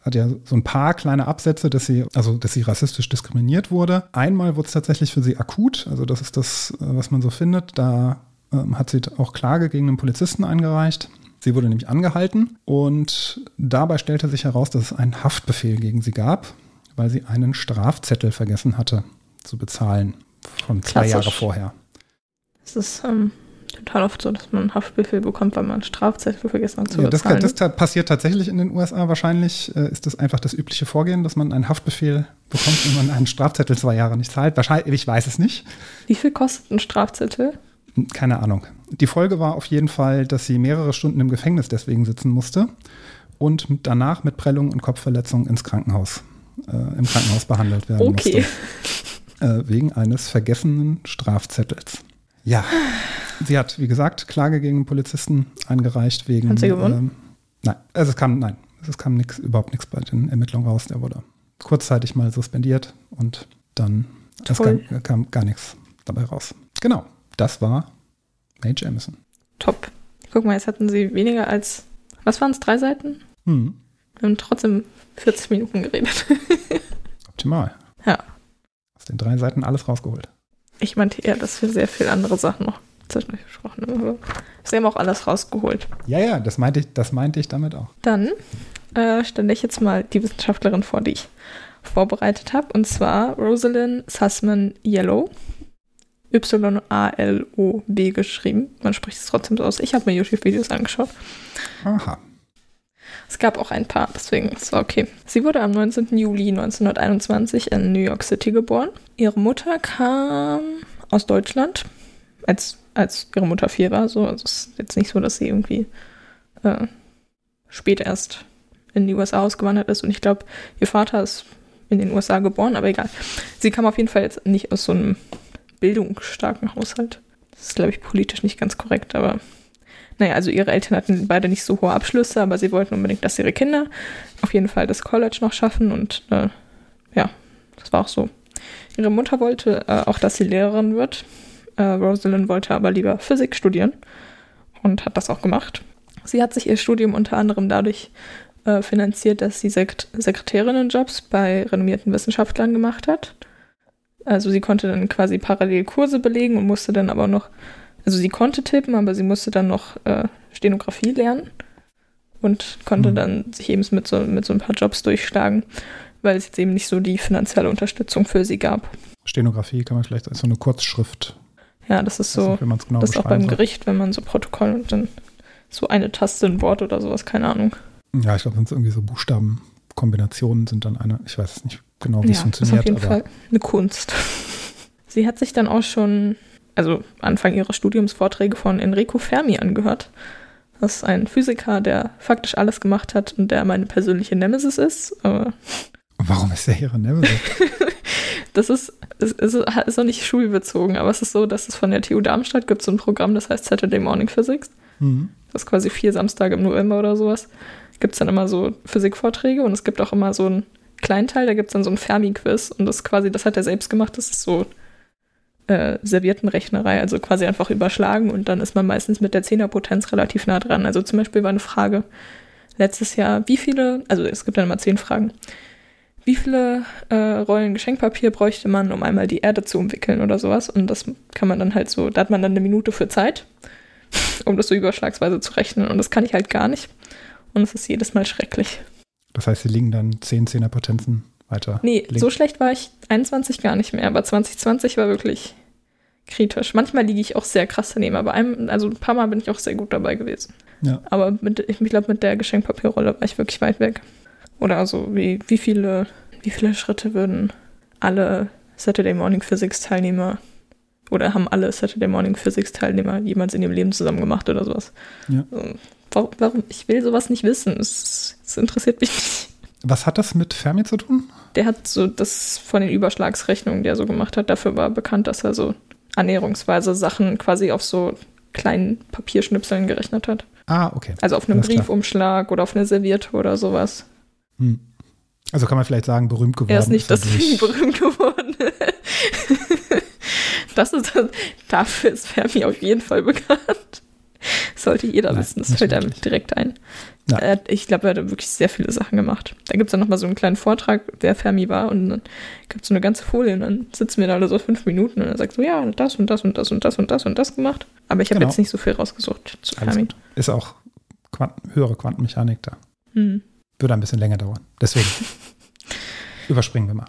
hat ja so ein paar kleine Absätze, dass sie, also dass sie rassistisch diskriminiert wurde. Einmal wurde es tatsächlich für sie akut, also das ist das, äh, was man so findet. Da ähm, hat sie auch Klage gegen einen Polizisten eingereicht. Sie wurde nämlich angehalten und dabei stellte sich heraus, dass es einen Haftbefehl gegen sie gab, weil sie einen Strafzettel vergessen hatte zu bezahlen von zwei Klassisch. Jahre vorher. Es ist ähm, total oft so, dass man einen Haftbefehl bekommt, weil man Strafzettel vergessen hat zu Ja, das, bezahlen. das ta- passiert tatsächlich in den USA. Wahrscheinlich äh, ist das einfach das übliche Vorgehen, dass man einen Haftbefehl bekommt, wenn man einen Strafzettel zwei Jahre nicht zahlt. Wahrscheinlich, ich weiß es nicht. Wie viel kostet ein Strafzettel? Keine Ahnung. Die Folge war auf jeden Fall, dass sie mehrere Stunden im Gefängnis deswegen sitzen musste und danach mit Prellung und Kopfverletzung ins Krankenhaus, äh, im Krankenhaus behandelt werden Okay. musste. Äh, wegen eines vergessenen Strafzettels. Ja, sie hat, wie gesagt, Klage gegen Polizisten eingereicht wegen. Hat sie gewonnen? Ähm, nein, also es kam, nein, es kam nix, überhaupt nichts bei den Ermittlungen raus. Der wurde kurzzeitig mal suspendiert und dann es Toll. kam, kam gar nichts dabei raus. Genau, das war Mae Jameson. Top. Guck mal, jetzt hatten sie weniger als, was waren es, drei Seiten? Hm, Wir haben trotzdem 40 Minuten geredet. optimal. Ja. Aus den drei Seiten alles rausgeholt. Ich meinte eher, dass wir sehr viele andere Sachen noch zwischendurch besprochen haben. Sie haben auch alles rausgeholt. Ja, ja, das meinte ich, das meinte ich damit auch. Dann äh, stelle ich jetzt mal die Wissenschaftlerin vor, die ich vorbereitet habe. Und zwar Rosalind Sussman Yellow. Y-A-L-O-B geschrieben. Man spricht es trotzdem so aus. Ich habe mir YouTube-Videos angeschaut. Aha. Es gab auch ein paar, deswegen ist es okay. Sie wurde am 19. Juli 1921 in New York City geboren. Ihre Mutter kam aus Deutschland, als, als ihre Mutter vier war. So. Also es ist jetzt nicht so, dass sie irgendwie äh, spät erst in die USA ausgewandert ist. Und ich glaube, ihr Vater ist in den USA geboren, aber egal. Sie kam auf jeden Fall jetzt nicht aus so einem bildungsstarken Haushalt. Das ist, glaube ich, politisch nicht ganz korrekt, aber naja, also ihre Eltern hatten beide nicht so hohe Abschlüsse, aber sie wollten unbedingt, dass ihre Kinder auf jeden Fall das College noch schaffen und äh, ja, das war auch so. Ihre Mutter wollte äh, auch, dass sie Lehrerin wird. Äh, Rosalind wollte aber lieber Physik studieren und hat das auch gemacht. Sie hat sich ihr Studium unter anderem dadurch äh, finanziert, dass sie Sekt Sekretärinnenjobs bei renommierten Wissenschaftlern gemacht hat. Also sie konnte dann quasi parallel Kurse belegen und musste dann aber noch also sie konnte tippen, aber sie musste dann noch äh, Stenografie lernen. und konnte Mhm. dann sich eben mit so, mit so ein paar Jobs durchschlagen, weil es jetzt eben nicht so die finanzielle Unterstützung für sie gab. Stenografie kann man vielleicht als so eine Kurzschrift, Ja, das ist so, nicht, es genau das ist auch beim soll. Gericht, wenn man so Protokoll und dann so eine Taste, ein Wort oder sowas, keine Ahnung. Ja, ich glaube, sonst irgendwie so Buchstabenkombinationen sind dann eine, ich weiß nicht genau, wie es ja, funktioniert, ist auf jeden aber Fall eine Kunst. Sie hat sich dann auch schon, also Anfang ihres Studiums Vorträge von Enrico Fermi angehört. Das ist ein Physiker, der faktisch alles gemacht hat und der meine persönliche Nemesis ist. Aber warum ist der ihre Nemesis? das ist, ist, ist, ist auch nicht schulbezogen, aber es ist so, dass es von der TU Darmstadt gibt so ein Programm, das heißt Saturday Morning Physics. Mhm. Das ist quasi vier Samstage im November oder sowas. Gibt es dann immer so Physikvorträge und es gibt auch immer so einen kleinen Teil, da gibt es dann so ein Fermi-Quiz und das ist quasi, das hat er selbst gemacht, das ist so äh, Serviettenrechnerei, also quasi einfach überschlagen und dann ist man meistens mit der Zehnerpotenz relativ nah dran. Also zum Beispiel war eine Frage letztes Jahr, wie viele, also es gibt dann immer zehn Fragen, wie viele äh, Rollen Geschenkpapier bräuchte man, um einmal die Erde zu umwickeln oder sowas und das kann man dann halt so, da hat man dann eine Minute für Zeit, um das so überschlagsweise zu rechnen und das kann ich halt gar nicht und es ist jedes Mal schrecklich. Das heißt, sie liegen dann 10 Zehnerpotenzen weiter. Nee, links. so schlecht war ich 21 gar nicht mehr, aber 2020 war wirklich kritisch. Manchmal liege ich auch sehr krass daneben, aber einem, also ein paar Mal bin ich auch sehr gut dabei gewesen. Ja. Aber mit, ich glaube, mit der Geschenkpapierrolle war ich wirklich weit weg. Oder also, wie, wie, viele, wie viele Schritte würden alle Saturday Morning Physics Teilnehmer oder haben alle Saturday Morning Physics Teilnehmer jemals in ihrem Leben zusammen gemacht oder sowas? Ja. Warum? Ich will sowas nicht wissen. Es, es interessiert mich nicht. Was hat das mit Fermi zu tun? Der hat so das von den Überschlagsrechnungen, die er so gemacht hat, dafür war bekannt, dass er so annäherungsweise Sachen quasi auf so kleinen Papierschnipseln gerechnet hat. Ah, okay. Also auf einem Alles klar. Briefumschlag oder auf eine Serviette oder sowas. Hm. Also kann man vielleicht sagen, berühmt geworden. Er ist nicht er deswegen berühmt geworden. das ist, dafür ist Fermi auf jeden Fall bekannt. Sollte jeder Nein, wissen, das fällt einem direkt ein. Ja. Ich glaube, er hat wirklich sehr viele Sachen gemacht. Da gibt es dann nochmal so einen kleinen Vortrag, wer Fermi war und dann gibt es so eine ganze Folie und dann sitzen wir da alle so fünf Minuten und er sagt so, ja, das und das und das und das und das und das gemacht. Aber ich habe Genau. jetzt nicht so viel rausgesucht zu Alles Fermi. gut. Ist auch Quanten, höhere Quantenmechanik da. Hm. Würde ein bisschen länger dauern. Deswegen überspringen wir mal.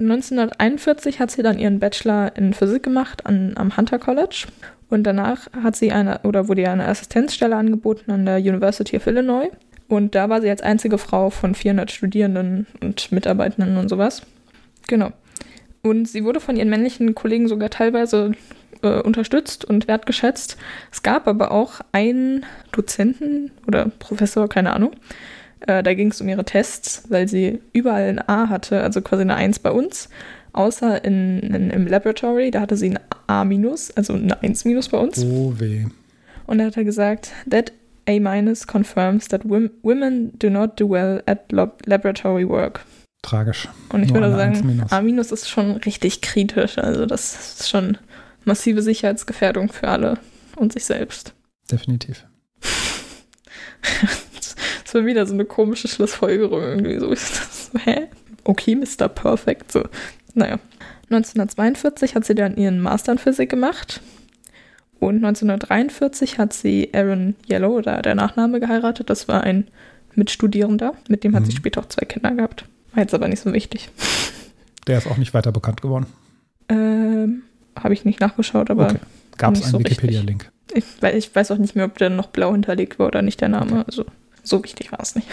1941 hat sie dann ihren Bachelor in Physik gemacht an, am Hunter College und danach hat sie eine oder wurde ihr eine Assistenzstelle angeboten an der University of Illinois und da war sie als einzige Frau von 400 Studierenden und Mitarbeitenden und sowas. Genau. Und sie wurde von ihren männlichen Kollegen sogar teilweise äh, unterstützt und wertgeschätzt. Es gab aber auch einen Dozenten oder Professor, keine Ahnung, äh, da ging es um ihre Tests, weil sie überall ein A hatte, also quasi eine 1 bei uns, außer in, in, im Laboratory, da hatte sie ein A minus, also eine 1 minus bei uns. Oh weh. Und da hat er gesagt, that A minus confirms that wom- women do not do well at lab laboratory work. Tragisch. Und ich Nur würde eine 1 sagen. A minus ist schon richtig kritisch, also das ist schon massive Sicherheitsgefährdung für alle und sich selbst. Definitiv. Das war wieder so eine komische Schlussfolgerung irgendwie. So ist das. so, Hä? Okay, Mr. Perfect. So. Naja. 1942 hat sie dann ihren Master in Physik gemacht. Und 1943 hat sie Aaron Yellow, oder der Nachname, geheiratet. Das war ein Mitstudierender. Mit dem hat sie Mhm. später auch zwei Kinder gehabt. War jetzt aber nicht so wichtig. Der ist auch nicht weiter bekannt geworden. Ähm, Habe ich nicht nachgeschaut, aber Okay. Gab es einen so. Wikipedia-Link? Ich, ich weiß auch nicht mehr, ob der noch blau hinterlegt war oder nicht, der Name. Also so wichtig war es nicht.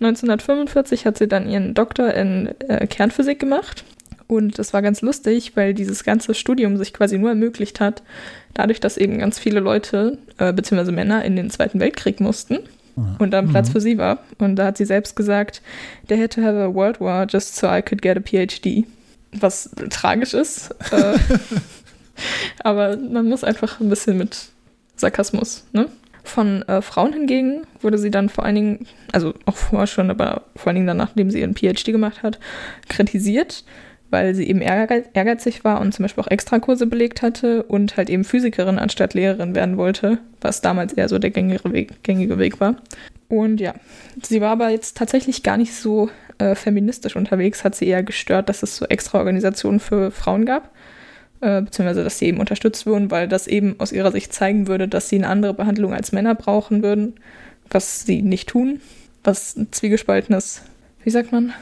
1945 hat sie dann ihren Doktor in äh, Kernphysik gemacht. Und das war ganz lustig, weil dieses ganze Studium sich quasi nur ermöglicht hat, dadurch, dass eben ganz viele Leute, äh, beziehungsweise Männer, in den Zweiten Weltkrieg mussten und da ein Platz Mhm. für sie war. Und da hat sie selbst gesagt, they had to have a world war just so I could get a PhD. Was tragisch ist. äh, aber man muss einfach ein bisschen mit Sarkasmus, ne? Von äh, Frauen hingegen wurde sie dann vor allen Dingen, also auch vorher schon, aber vor allen Dingen dann, nachdem sie ihren PhD gemacht hat, kritisiert, weil sie eben ehrgeiz ehrgeizig war und zum Beispiel auch Extrakurse belegt hatte und halt eben Physikerin anstatt Lehrerin werden wollte, was damals eher so der gängige Weg, gängige Weg war. Und ja, sie war aber jetzt tatsächlich gar nicht so äh, feministisch unterwegs, hat sie eher gestört, dass es so extra Organisationen für Frauen gab. Äh, beziehungsweise dass sie eben unterstützt wurden, weil das eben aus ihrer Sicht zeigen würde, dass sie eine andere Behandlung als Männer brauchen würden, was sie nicht tun, was ein zwiegespaltenes, wie sagt man?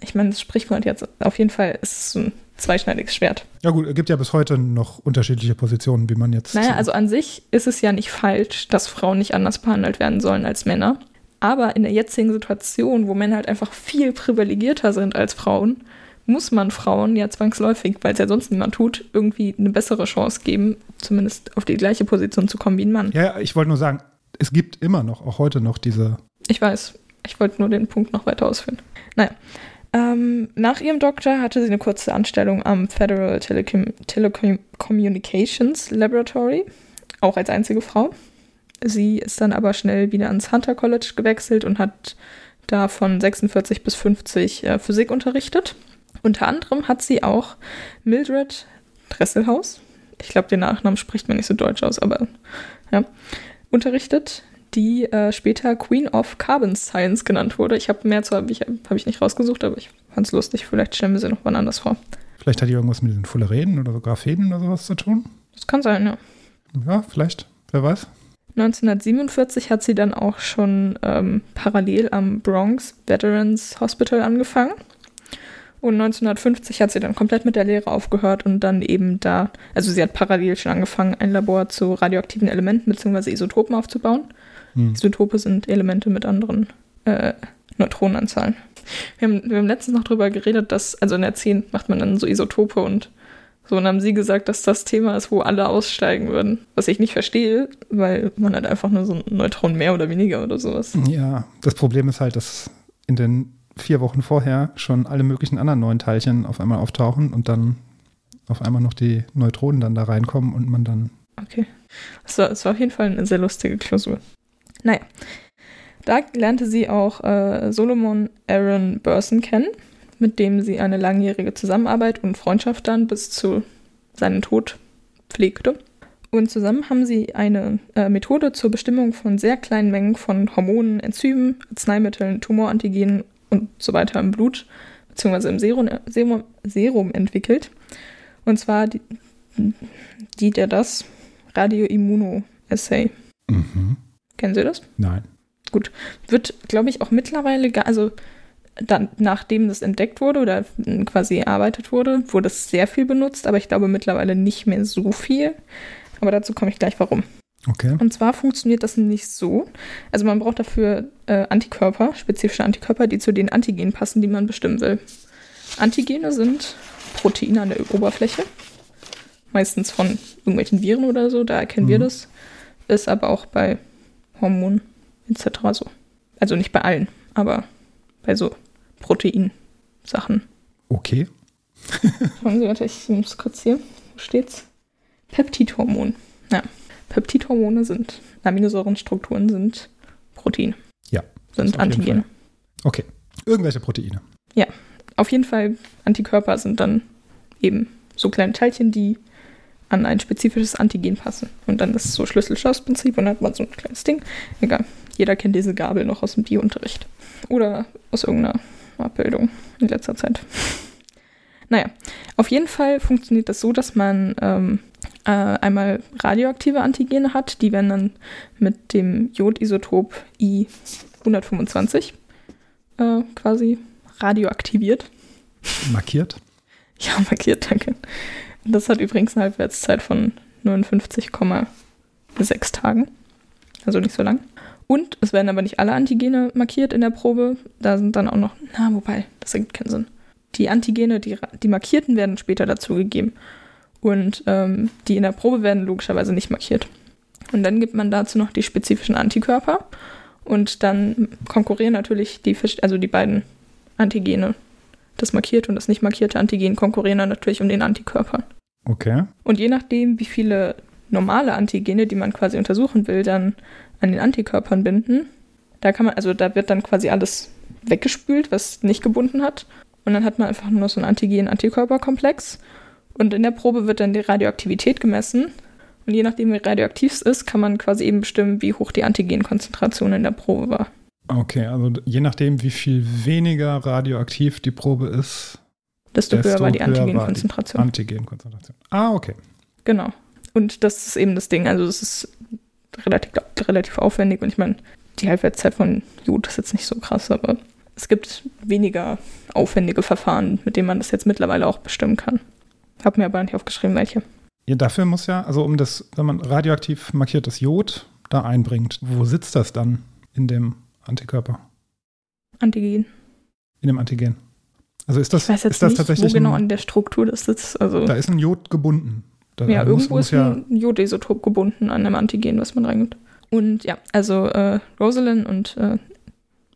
Ich meine, das Sprichwort jetzt auf jeden Fall ist es ein zweischneidiges Schwert. Ja gut, es gibt ja bis heute noch unterschiedliche Positionen, wie man jetzt. Naja, also an sich ist es ja nicht falsch, dass Frauen nicht anders behandelt werden sollen als Männer. Aber in der jetzigen Situation, wo Männer halt einfach viel privilegierter sind als Frauen, muss man Frauen ja zwangsläufig, weil es ja sonst niemand tut, irgendwie eine bessere Chance geben, zumindest auf die gleiche Position zu kommen wie ein Mann. Ja, ich wollte nur sagen, es gibt immer noch, auch heute noch diese. Ich weiß, ich wollte nur den Punkt noch weiter ausführen. Naja. Ähm, nach ihrem Doktor hatte sie eine kurze Anstellung am Federal Telecom Telecommunications Laboratory, auch als einzige Frau. Sie ist dann aber schnell wieder ans Hunter College gewechselt und hat da von 46 bis 50 äh, Physik unterrichtet. Unter anderem hat sie auch Mildred Dresselhaus, ich glaube, den Nachnamen spricht man nicht so deutsch aus, aber ja, unterrichtet, die äh, später Queen of Carbon Science genannt wurde. Ich habe mehr zu habe ich, hab ich nicht rausgesucht, aber ich fand es lustig. Vielleicht stellen wir sie noch mal anders vor. Vielleicht hat die irgendwas mit den Fullerenen oder so Graphenen oder sowas zu tun. Das kann sein, ja. Ja, vielleicht. Wer weiß. 1947 hat sie dann auch schon ähm, parallel am Bronx Veterans Hospital angefangen. Und 1950 hat sie dann komplett mit der Lehre aufgehört und dann eben da, also sie hat parallel schon angefangen, ein Labor zu radioaktiven Elementen bzw. Isotopen aufzubauen. Hm. Isotope sind Elemente mit anderen äh, Neutronenanzahlen. Wir haben, wir haben letztens noch drüber geredet, dass, also in der 10 macht man dann so Isotope und so, und haben sie gesagt, dass das Thema ist, wo alle aussteigen würden. Was ich nicht verstehe, weil man hat einfach nur so ein Neutron mehr oder weniger oder sowas. Ja, das Problem ist halt, dass in den vier Wochen vorher schon alle möglichen anderen neuen Teilchen auf einmal auftauchen und dann auf einmal noch die Neutronen dann da reinkommen und man dann. Okay. Das war, war auf jeden Fall eine sehr lustige Klausur. Naja. Da lernte sie auch äh, Solomon Aaron Burson kennen mit dem sie eine langjährige Zusammenarbeit und Freundschaft dann bis zu seinem Tod pflegte. Und zusammen haben sie eine äh, Methode zur Bestimmung von sehr kleinen Mengen von Hormonen, Enzymen, Arzneimitteln, Tumorantigenen und so weiter im Blut bzw. im Serum, Serum, Serum, entwickelt. Und zwar die, die der das Radioimmunoassay. Mhm. Kennen Sie das? Nein. Gut. Wird, glaube ich, auch mittlerweile, also dann, nachdem das entdeckt wurde oder quasi erarbeitet wurde, wurde es sehr viel benutzt, aber ich glaube mittlerweile nicht mehr so viel. Aber dazu komme ich gleich warum. Okay. Und zwar funktioniert das nicht so. Also man braucht dafür äh, Antikörper, spezifische Antikörper, die zu den Antigenen passen, die man bestimmen will. Antigene sind Proteine an der Oberfläche, meistens von irgendwelchen Viren oder so, da erkennen mhm. wir das. Ist aber auch bei Hormonen etc. so. Also nicht bei allen, aber bei so Proteinsachen. Okay. Schauen Sie, warte, ich muss kurz hier. Wo steht's? Peptidhormon. Ja. Peptidhormone sind Aminosäurenstrukturen, sind Proteine. Ja. Sind Antigene. Okay. Irgendwelche Proteine. Ja. Auf jeden Fall, Antikörper sind dann eben so kleine Teilchen, die an ein spezifisches Antigen passen. Und dann ist es so Schlüssel-Schloss-Prinzip und dann hat man so ein kleines Ding. Egal. Jeder kennt diese Gabel noch aus dem Biounterricht. Oder aus irgendeiner Abbildung in letzter Zeit. Naja, auf jeden Fall funktioniert das so, dass man ähm, äh, einmal radioaktive Antigene hat, die werden dann mit dem Jodisotop I125 äh, quasi radioaktiviert. Markiert? Ja, markiert, danke. Das hat übrigens eine Halbwertszeit von 59,6 Tagen. Also nicht so lang. Und es werden aber nicht alle Antigene markiert in der Probe. Da sind dann auch noch, na, wobei, das ergibt keinen Sinn. Die Antigene, die, die markierten, werden später dazugegeben. Und ähm, die in der Probe werden logischerweise nicht markiert. Und dann gibt man dazu noch die spezifischen Antikörper. Und dann konkurrieren natürlich die, also die beiden Antigene, das markierte und das nicht markierte Antigen, konkurrieren dann natürlich um den Antikörper. Okay. Und je nachdem, wie viele normale Antigene, die man quasi untersuchen will, dann an den Antikörpern binden. Da kann man, also da wird dann quasi alles weggespült, was nicht gebunden hat. Und dann hat man einfach nur so einen Antigen-Antikörperkomplex. Und in der Probe wird dann die Radioaktivität gemessen. Und je nachdem, wie radioaktiv es ist, kann man quasi eben bestimmen, wie hoch die Antigenkonzentration in der Probe war. Okay, also je nachdem, wie viel weniger radioaktiv die Probe ist. desto, höher war die höher war die Antigenkonzentration. Antigenkonzentration. Ah, okay. Genau. Und das ist eben das Ding. Also es ist relativ, relativ aufwendig und ich meine, die Halbwertszeit von Jod ist jetzt nicht so krass, aber es gibt weniger aufwendige Verfahren, mit denen man das jetzt mittlerweile auch bestimmen kann. Hab mir aber nicht aufgeschrieben, welche. Ja, dafür muss ja, also um das, wenn man radioaktiv markiertes Jod da einbringt, wo sitzt das dann in dem Antikörper? Antigen. In dem Antigen. Also ist das, Ich weiß jetzt ist das nicht, tatsächlich wo genau ein, an der Struktur das sitzt. Also da ist ein Jod gebunden. Da ja, irgendwo muss ist ein Jodisotop gebunden an einem Antigen, was man reingibt. Und ja, also äh, Rosalind und äh,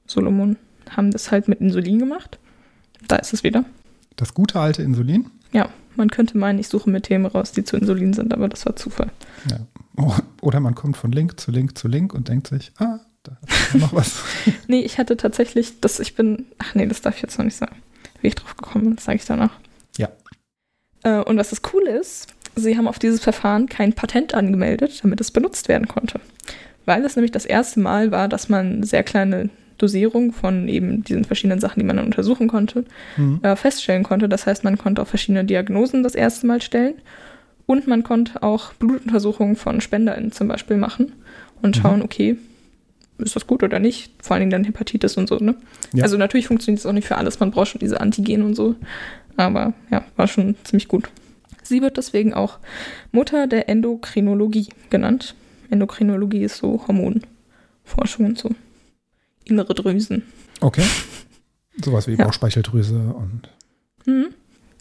Solomon haben das halt mit Insulin gemacht. Da ist es wieder. das gute alte Insulin. Ja, man könnte meinen, ich suche mir Themen raus, die zu Insulin sind, aber das war Zufall. Ja. Oh, Oder man kommt von Link zu Link zu Link und denkt sich, ah, da ist noch was. Nee, ich hatte tatsächlich, das, ich bin, ach nee, das darf ich jetzt noch nicht sagen. Wie ich drauf gekommen bin, das sage ich danach. Ja. Äh, und was das Coole ist, sie haben auf dieses Verfahren kein Patent angemeldet, damit es benutzt werden konnte. Weil es nämlich das erste Mal war, dass man sehr kleine Dosierung von eben diesen verschiedenen Sachen, die man dann untersuchen konnte, Mhm. äh, feststellen konnte. Das heißt, man konnte auch verschiedene Diagnosen das erste Mal stellen und man konnte auch Blutuntersuchungen von SpenderInnen zum Beispiel machen und Mhm. schauen, okay, ist das gut oder nicht? Vor allen Dingen dann Hepatitis und so, ne? Ja. Also natürlich funktioniert es auch nicht für alles, man braucht schon diese Antigen und so, aber ja, war schon ziemlich gut. Sie wird deswegen auch Mutter der Endokrinologie genannt. Endokrinologie ist so Hormonforschung und so. Innere Drüsen. Okay. Sowas wie Ja. Bauchspeicheldrüse und, Mhm.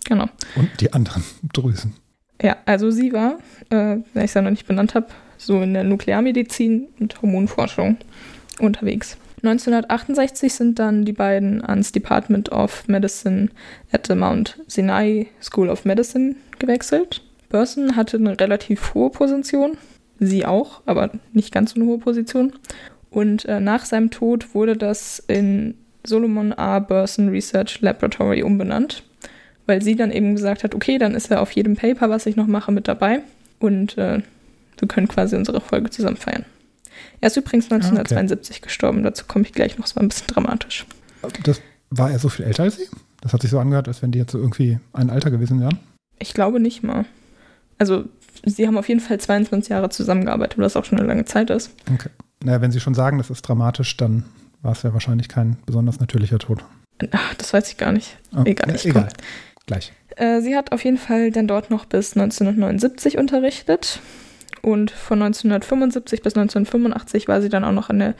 Genau. und die anderen Drüsen. Ja, also sie war, äh, wenn ich es ja noch nicht benannt habe, so in der Nuklearmedizin und Hormonforschung unterwegs. 1968 sind dann die beiden ans Department of Medicine at the Mount Sinai School of Medicine gewechselt. Burson hatte eine relativ hohe Position, sie auch, aber nicht ganz so eine hohe Position. Und äh, nach seinem Tod wurde das in Solomon A. Burson Research Laboratory umbenannt weil sie dann eben gesagt hat, okay, dann ist er auf jedem Paper, was ich noch mache, mit dabei und äh, wir können quasi unsere Folge zusammen feiern. Er ist übrigens 1972 gestorben, dazu komme ich gleich noch, es war ein bisschen dramatisch. Das, war er so viel älter als sie? Das hat sich so angehört, als wenn die jetzt so irgendwie ein Alter gewesen wären. Ich glaube nicht mal. Also, sie haben auf jeden Fall 22 Jahre zusammengearbeitet, was auch schon eine lange Zeit ist. Okay. Naja, wenn sie schon sagen, das ist dramatisch, dann war es ja wahrscheinlich kein besonders natürlicher Tod. Ach, das weiß ich gar nicht. Oh, Egal, ich egal. Gleich. Äh, sie hat auf jeden Fall dann dort noch bis 1979 unterrichtet. Und von 1975 bis 1985 war sie dann auch noch an der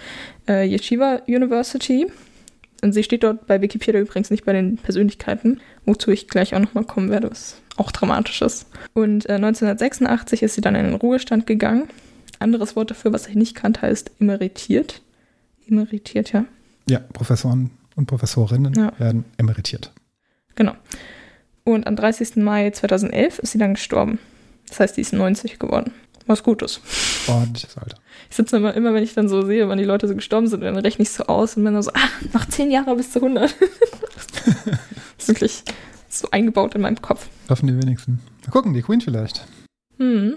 äh, Yeshiva University. Und sie steht dort bei Wikipedia übrigens nicht bei den Persönlichkeiten, wozu ich gleich auch nochmal kommen werde, was auch dramatisch ist. Und äh, 1986 ist sie dann in den Ruhestand gegangen. Anderes Wort dafür, was ich nicht kannte, heißt emeritiert. Emeritiert, ja. Ja, Professoren und Professorinnen Ja. werden emeritiert. Genau. Und am 30. Mai 2011 ist sie dann gestorben. Das heißt, die ist 90 geworden. Was Gutes. Ordentliches Alter. Ich sitze immer, immer, wenn ich dann so sehe, wann die Leute so gestorben sind, dann rechne ich so aus und bin dann so, ah, noch 10 Jahre bis zu 100. das ist wirklich so eingebaut in meinem Kopf. Hoffen die wenigsten. Mal gucken, die Queen vielleicht. Hm.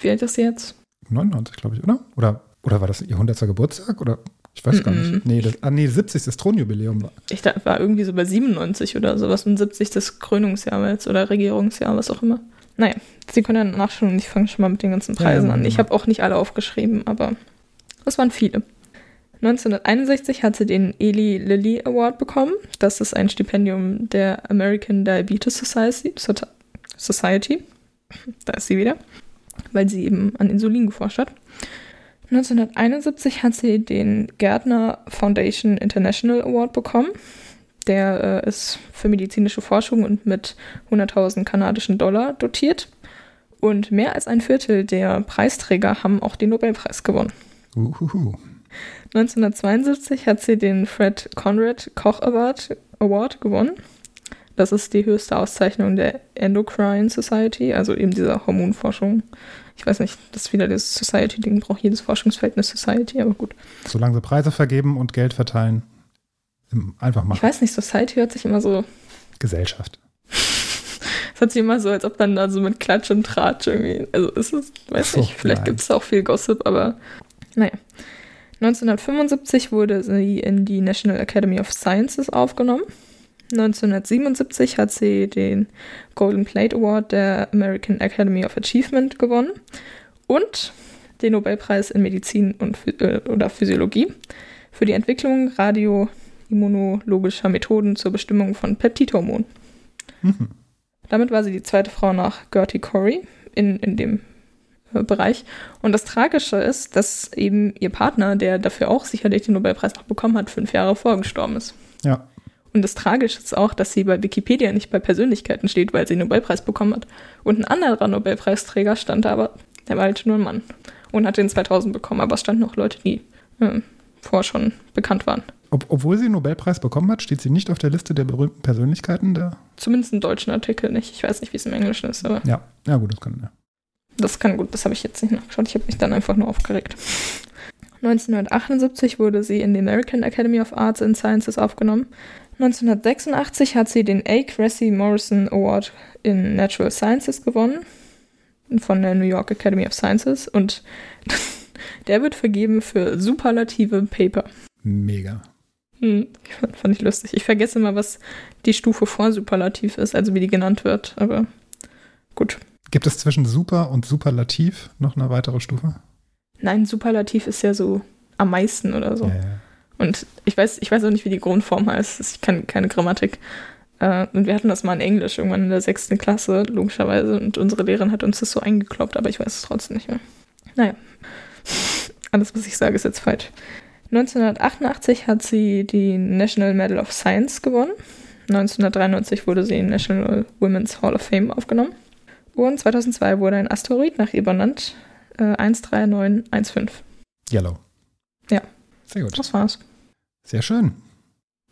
Wie alt ist sie jetzt? 99, glaube ich, oder? Oder, oder war das ihr 100. Geburtstag? Oder ich weiß gar Mhm. nicht. Nee, das, ah, nee, 70. Thronjubiläum. war- Ich dachte, war irgendwie so bei 97 oder sowas und 70 das Krönungsjahr jetzt oder Regierungsjahr, was auch immer. Naja, Sie können ja nachschauen und ich fange schon mal mit den ganzen Ja, Preisen ja, an. Ich genau. habe auch nicht alle aufgeschrieben, aber es waren viele. 1961 hat sie den Eli Lilly Award bekommen. Das ist ein Stipendium der American Diabetes Society. Society. Da ist sie wieder, weil sie eben an Insulin geforscht hat. 1971 hat sie den Gärtner Foundation International Award bekommen. Der äh, ist für medizinische Forschung und mit 100.000 kanadischen Dollar dotiert. Und mehr als ein Viertel der Preisträger haben auch den Nobelpreis gewonnen. Uhuhu. 1972 hat sie den Fred Conrad Koch Award, Award gewonnen. Das ist die höchste Auszeichnung der Endocrine Society, also eben dieser Hormonforschung. Ich weiß nicht, das ist wieder das Society-Ding, braucht jedes Forschungsfeld eine Society, aber gut. Solange sie Preise vergeben und Geld verteilen, einfach Ich machen. weiß nicht, Society hört sich immer so, Gesellschaft. es hört sich immer so, als ob dann da so mit Klatsch und Tratsch irgendwie, also es ist, weiß so, nicht, vielleicht gibt es auch viel Gossip, aber naja. 1975 wurde sie in die National Academy of Sciences aufgenommen. 1977 hat sie den Golden Plate Award der American Academy of Achievement gewonnen und den Nobelpreis in Medizin und äh, oder Physiologie für die Entwicklung radioimmunologischer Methoden zur Bestimmung von Peptidhormonen. Damit war sie die zweite Frau nach Gertie Corey in, in dem äh, Bereich. Und das Tragische ist, dass eben ihr Partner, der dafür auch sicherlich den Nobelpreis noch bekommen hat, fünf Jahre vorgestorben ist. Ja. Und das Tragische ist auch, dass sie bei Wikipedia nicht bei Persönlichkeiten steht, weil sie den Nobelpreis bekommen hat. Und ein anderer Nobelpreisträger stand da, aber der war halt nur ein Mann. Und hat den 2000 bekommen, aber es standen noch Leute, die äh, vorher schon bekannt waren. Ob, obwohl sie den Nobelpreis bekommen hat, steht sie nicht auf der Liste der berühmten Persönlichkeiten der. Zumindest im deutschen Artikel nicht. Ich weiß nicht, wie es im Englischen ist, aber Ja, ja gut, das kann ja. das kann gut. Das habe ich jetzt nicht nachgeschaut. Ich habe mich dann einfach nur aufgeregt. 1978 wurde sie in die American Academy of Arts and Sciences aufgenommen. 1986 hat sie den A. Cressy Morrison Award in Natural Sciences gewonnen von der New York Academy of Sciences und der wird vergeben für superlative Paper. Mega. Hm, fand- ich lustig. Ich vergesse immer, was die Stufe vor Superlativ ist, also wie die genannt wird, aber gut. Gibt es zwischen Super und Superlativ noch eine weitere Stufe? Nein, Superlativ ist ja so am meisten oder so. Ja, ja. Und ich weiß, ich weiß auch nicht, wie die Grundform heißt. Ich kann keine Grammatik. Äh, und wir hatten das mal in Englisch irgendwann in der sechsten Klasse, logischerweise. Und unsere Lehrerin hat uns das so eingekloppt, aber ich weiß es trotzdem nicht mehr. Naja. Alles, was ich sage, ist jetzt falsch. 1988 hat sie die National Medal of Science gewonnen. 1993 wurde sie in National Women's Hall of Fame aufgenommen. Und 2002 wurde ein Asteroid nach ihr benannt. Äh, 13915. Yellow. Ja. Sehr gut. Das war's. Sehr schön.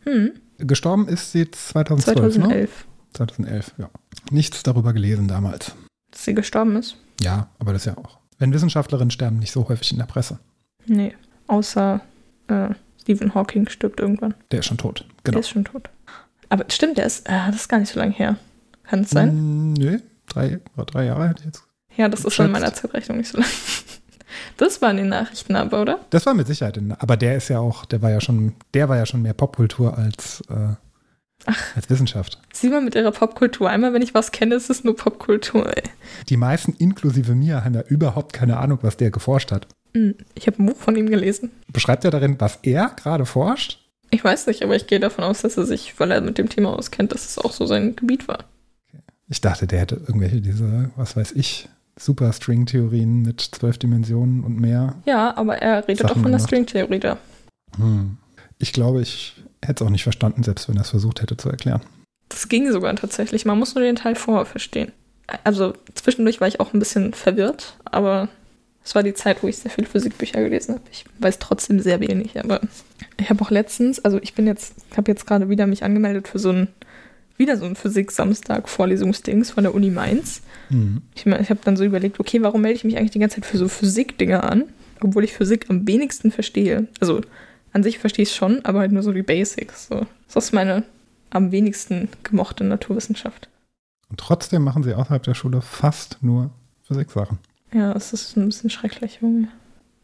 Hm. Gestorben ist sie 2012, ne? 2011. 2011, ja. Nichts darüber gelesen damals. dass sie gestorben ist? Ja, aber das ja auch. Wenn Wissenschaftlerinnen sterben, nicht so häufig in der Presse. Nee, außer äh, Stephen Hawking stirbt irgendwann. Der ist schon tot. Der Genau. ist schon tot. Aber stimmt, der ist, äh, das ist gar nicht so lange her. Kann es sein? Mm, nö, drei, drei Jahre hätte ich jetzt. Ja, das ist schon in meiner Zeitrechnung nicht so lang. Das waren die Nachrichten aber, oder? Das war mit Sicherheit, in, aber der ist ja auch, der war ja schon, der war ja schon mehr Popkultur als, äh, als Wissenschaft. Sieh mal mit ihrer Popkultur. Einmal, wenn ich was kenne, ist es nur Popkultur, ey. Die meisten, inklusive mir, haben ja überhaupt keine Ahnung, was der geforscht hat. Hm, Ich habe ein Buch von ihm gelesen. Beschreibt er darin, was er gerade forscht? Ich weiß nicht, aber ich gehe davon aus, dass er sich, weil er mit dem Thema auskennt, dass es auch so sein Gebiet war. Ich dachte, der hätte irgendwelche diese, was weiß ich, Superstring-Theorien mit zwölf Dimensionen und mehr. Ja, aber er redet Sachen auch von der. Stringtheorie da. Hm. Ich glaube, ich hätte es auch nicht verstanden, selbst wenn er es versucht hätte zu erklären. Das ging sogar tatsächlich. Man muss nur den Teil vorher verstehen. Also zwischendurch war ich auch ein bisschen verwirrt, aber es war die Zeit, wo ich sehr viele Physikbücher gelesen habe. Ich weiß trotzdem sehr wenig, aber ich habe auch letztens, also ich bin jetzt, habe jetzt gerade wieder mich angemeldet für so ein, wieder so ein Physik-Samstag-Vorlesungsdings von der Uni Mainz. Hm. Ich, mein, ich habe dann so überlegt, okay, warum melde ich mich eigentlich die ganze Zeit für so Physik-Dinger an, obwohl ich Physik am wenigsten verstehe. Also an sich verstehe ich es schon, aber halt nur so die Basics. So. Das ist meine am wenigsten gemochte Naturwissenschaft. Und trotzdem machen sie außerhalb der Schule fast nur Physiksachen. Ja, es ist ein bisschen schrecklich, Junge.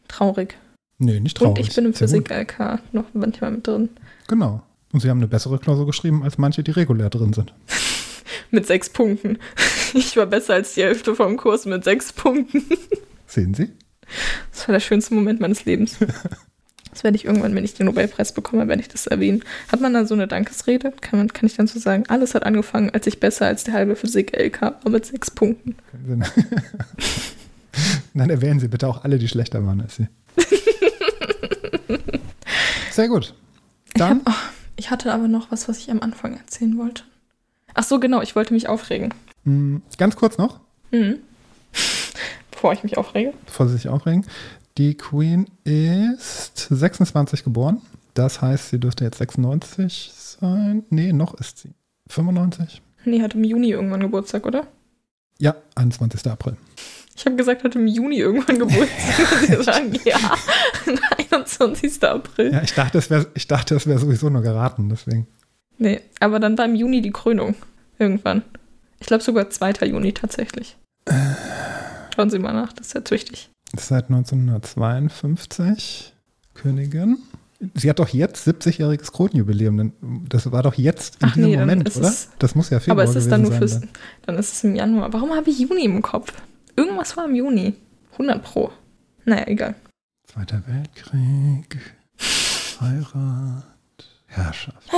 Traurig. Nee, nicht traurig. Und ich bin im. Physik-LK noch manchmal mit drin. Genau. Und sie haben eine bessere Klausur geschrieben, als manche, die regulär drin sind. Mit sechs Punkten. Ich war besser als die Hälfte vom Kurs mit sechs Punkten. Sehen Sie? Das war der schönste Moment meines Lebens. Das werde ich irgendwann, wenn ich den Nobelpreis bekomme, werde ich das erwähnen. Hat man dann so eine Dankesrede? Kann, man, kann ich dann so sagen, alles hat angefangen, als ich besser als der halbe Physik-LK war mit sechs Punkten. Dann erwähnen Sie bitte auch alle, die schlechter waren als Sie. Sehr gut. Dann, Ich, hab, oh, ich hatte aber noch was, was ich am Anfang erzählen wollte. Ach so, genau, ich wollte mich aufregen. mh, ganz kurz noch, Mhm. Bevor ich mich aufrege. bevor Sie sich aufregen. Die Queen ist 26 geboren. Das heißt, sie dürfte jetzt 96 sein. Nee, noch ist sie 95. Nee, hat im Juni irgendwann Geburtstag, oder? Ja, 21. April. Ich habe gesagt, hat im Juni irgendwann Geburtstag. Sie sagen, ja, 21. April. Ja, ich dachte, es wäre wär sowieso nur geraten, deswegen. Nee, aber dann war im Juni die Krönung. Irgendwann. Ich glaube sogar 2. Juni tatsächlich. Schauen Sie mal nach, das ist ja tüchtig. Ist seit 1952 Königin. Sie hat doch jetzt 70-jähriges Kronjubiläum. Das war doch jetzt in Ach diesem nee, dann Moment, oder? es- das muss ja Februar Aber es ist dann nur fürs. sein. Dann ist es im Januar. Warum habe ich Juni im Kopf? Irgendwas war im Juni. 100 Pro. Naja, egal. Zweiter Weltkrieg, Heirat, Herrschaft.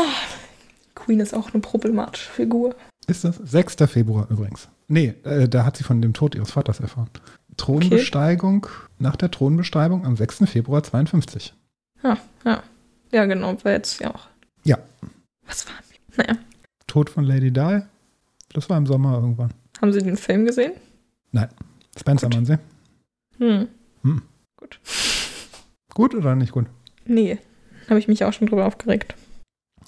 Queen ist auch eine problematische Figur. Ist das? 6. Februar übrigens. Nee, äh, da hat sie von dem Tod ihres Vaters erfahren. Thronbesteigung, nach der Thronbesteigung am 6. Februar 52. Ja, ja. Ja, genau, war jetzt ja auch. Ja. Was war? Naja. Tod von Lady Di, das war im Sommer irgendwann. Haben Sie den Film gesehen? Spencer Gut. man sie. Hm. Gut oder nicht gut? Nee. Habe ich mich auch schon drüber aufgeregt.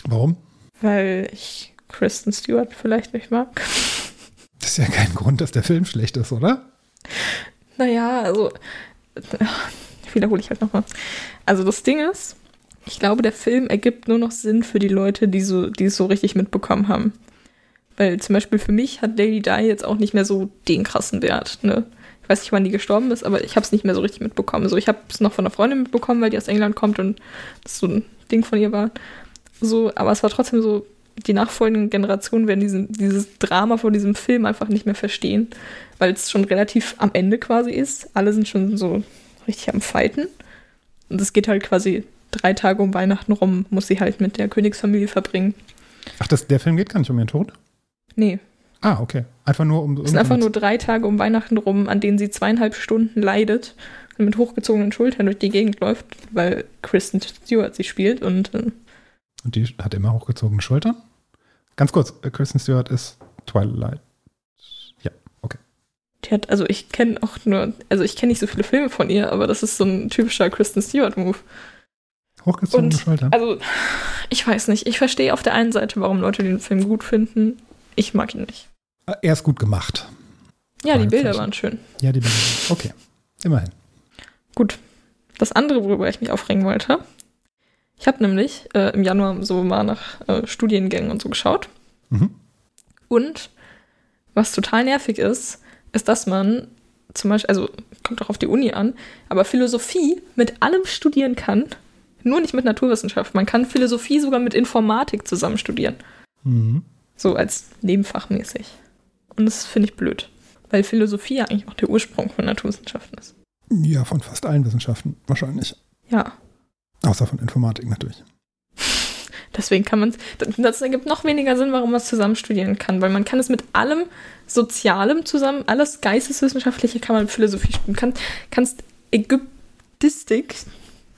Warum? Weil ich Kristen Stewart vielleicht nicht mag. Das ist ja kein Grund, dass der Film schlecht ist, oder? Naja, also. Wiederhole ich halt nochmal. Also das Ding ist, ich glaube, der Film ergibt nur noch Sinn für die Leute, die, so, die es so richtig mitbekommen haben. Weil zum Beispiel für mich hat Lady Di jetzt auch nicht mehr so den krassen Wert. Ne? Ich weiß nicht, wann die gestorben ist, aber ich habe es nicht mehr so richtig mitbekommen. So, ich habe es noch von einer Freundin mitbekommen, weil die aus England kommt und das so ein Ding von ihr war. So, aber es war trotzdem so, die nachfolgenden Generationen werden diesen, dieses Drama von diesem Film einfach nicht mehr verstehen, weil es schon relativ am Ende quasi ist. Alle sind schon so richtig am Fighten. Und es geht halt quasi drei Tage um Weihnachten rum, muss sie halt mit der Königsfamilie verbringen. Ach, das, der Film geht gar nicht um ihren Tod? Nee, Ah, okay. Einfach nur um. es sind einfach nur drei Tage um Weihnachten rum, an denen sie zweieinhalb Stunden leidet und mit hochgezogenen Schultern durch die Gegend läuft, weil Kristen Stewart sie spielt und äh, Und die hat immer hochgezogene Schultern. Ganz kurz, äh, Kristen Stewart ist Twilight. Ja, okay. die hat, also ich kenne auch nur, also ich kenne nicht so viele Filme von ihr, aber das ist so ein typischer Kristen Stewart-Move. Hochgezogene Und- Schultern. Also, ich weiß nicht. Ich verstehe auf der einen Seite, warum Leute den Film gut finden. Ich mag ihn nicht. Ah, er ist gut gemacht. Ja, die Bilder waren schön. Ja, die Bilder. Okay. Immerhin. Gut. Das andere, worüber ich mich aufregen wollte. Ich habe nämlich äh, im Januar so mal nach äh, Studiengängen und so geschaut. Mhm. Und was total nervig ist, ist, dass man zum Beispiel, also kommt auch auf die Uni an, aber Philosophie mit allem studieren kann, nur nicht mit Naturwissenschaft. Man kann Philosophie sogar mit Informatik zusammen studieren. Mhm. So als nebenfachmäßig. Und das finde ich blöd. Weil Philosophie ja eigentlich auch der Ursprung von Naturwissenschaften ist. Ja, von fast allen Wissenschaften wahrscheinlich. Ja. Außer von Informatik natürlich. Deswegen kann man es. Das ergibt noch weniger Sinn, warum man es zusammen studieren kann, weil man kann es mit allem Sozialem zusammen, alles Geisteswissenschaftliche kann man mit Philosophie studieren. Kann, kannst Ägyptistik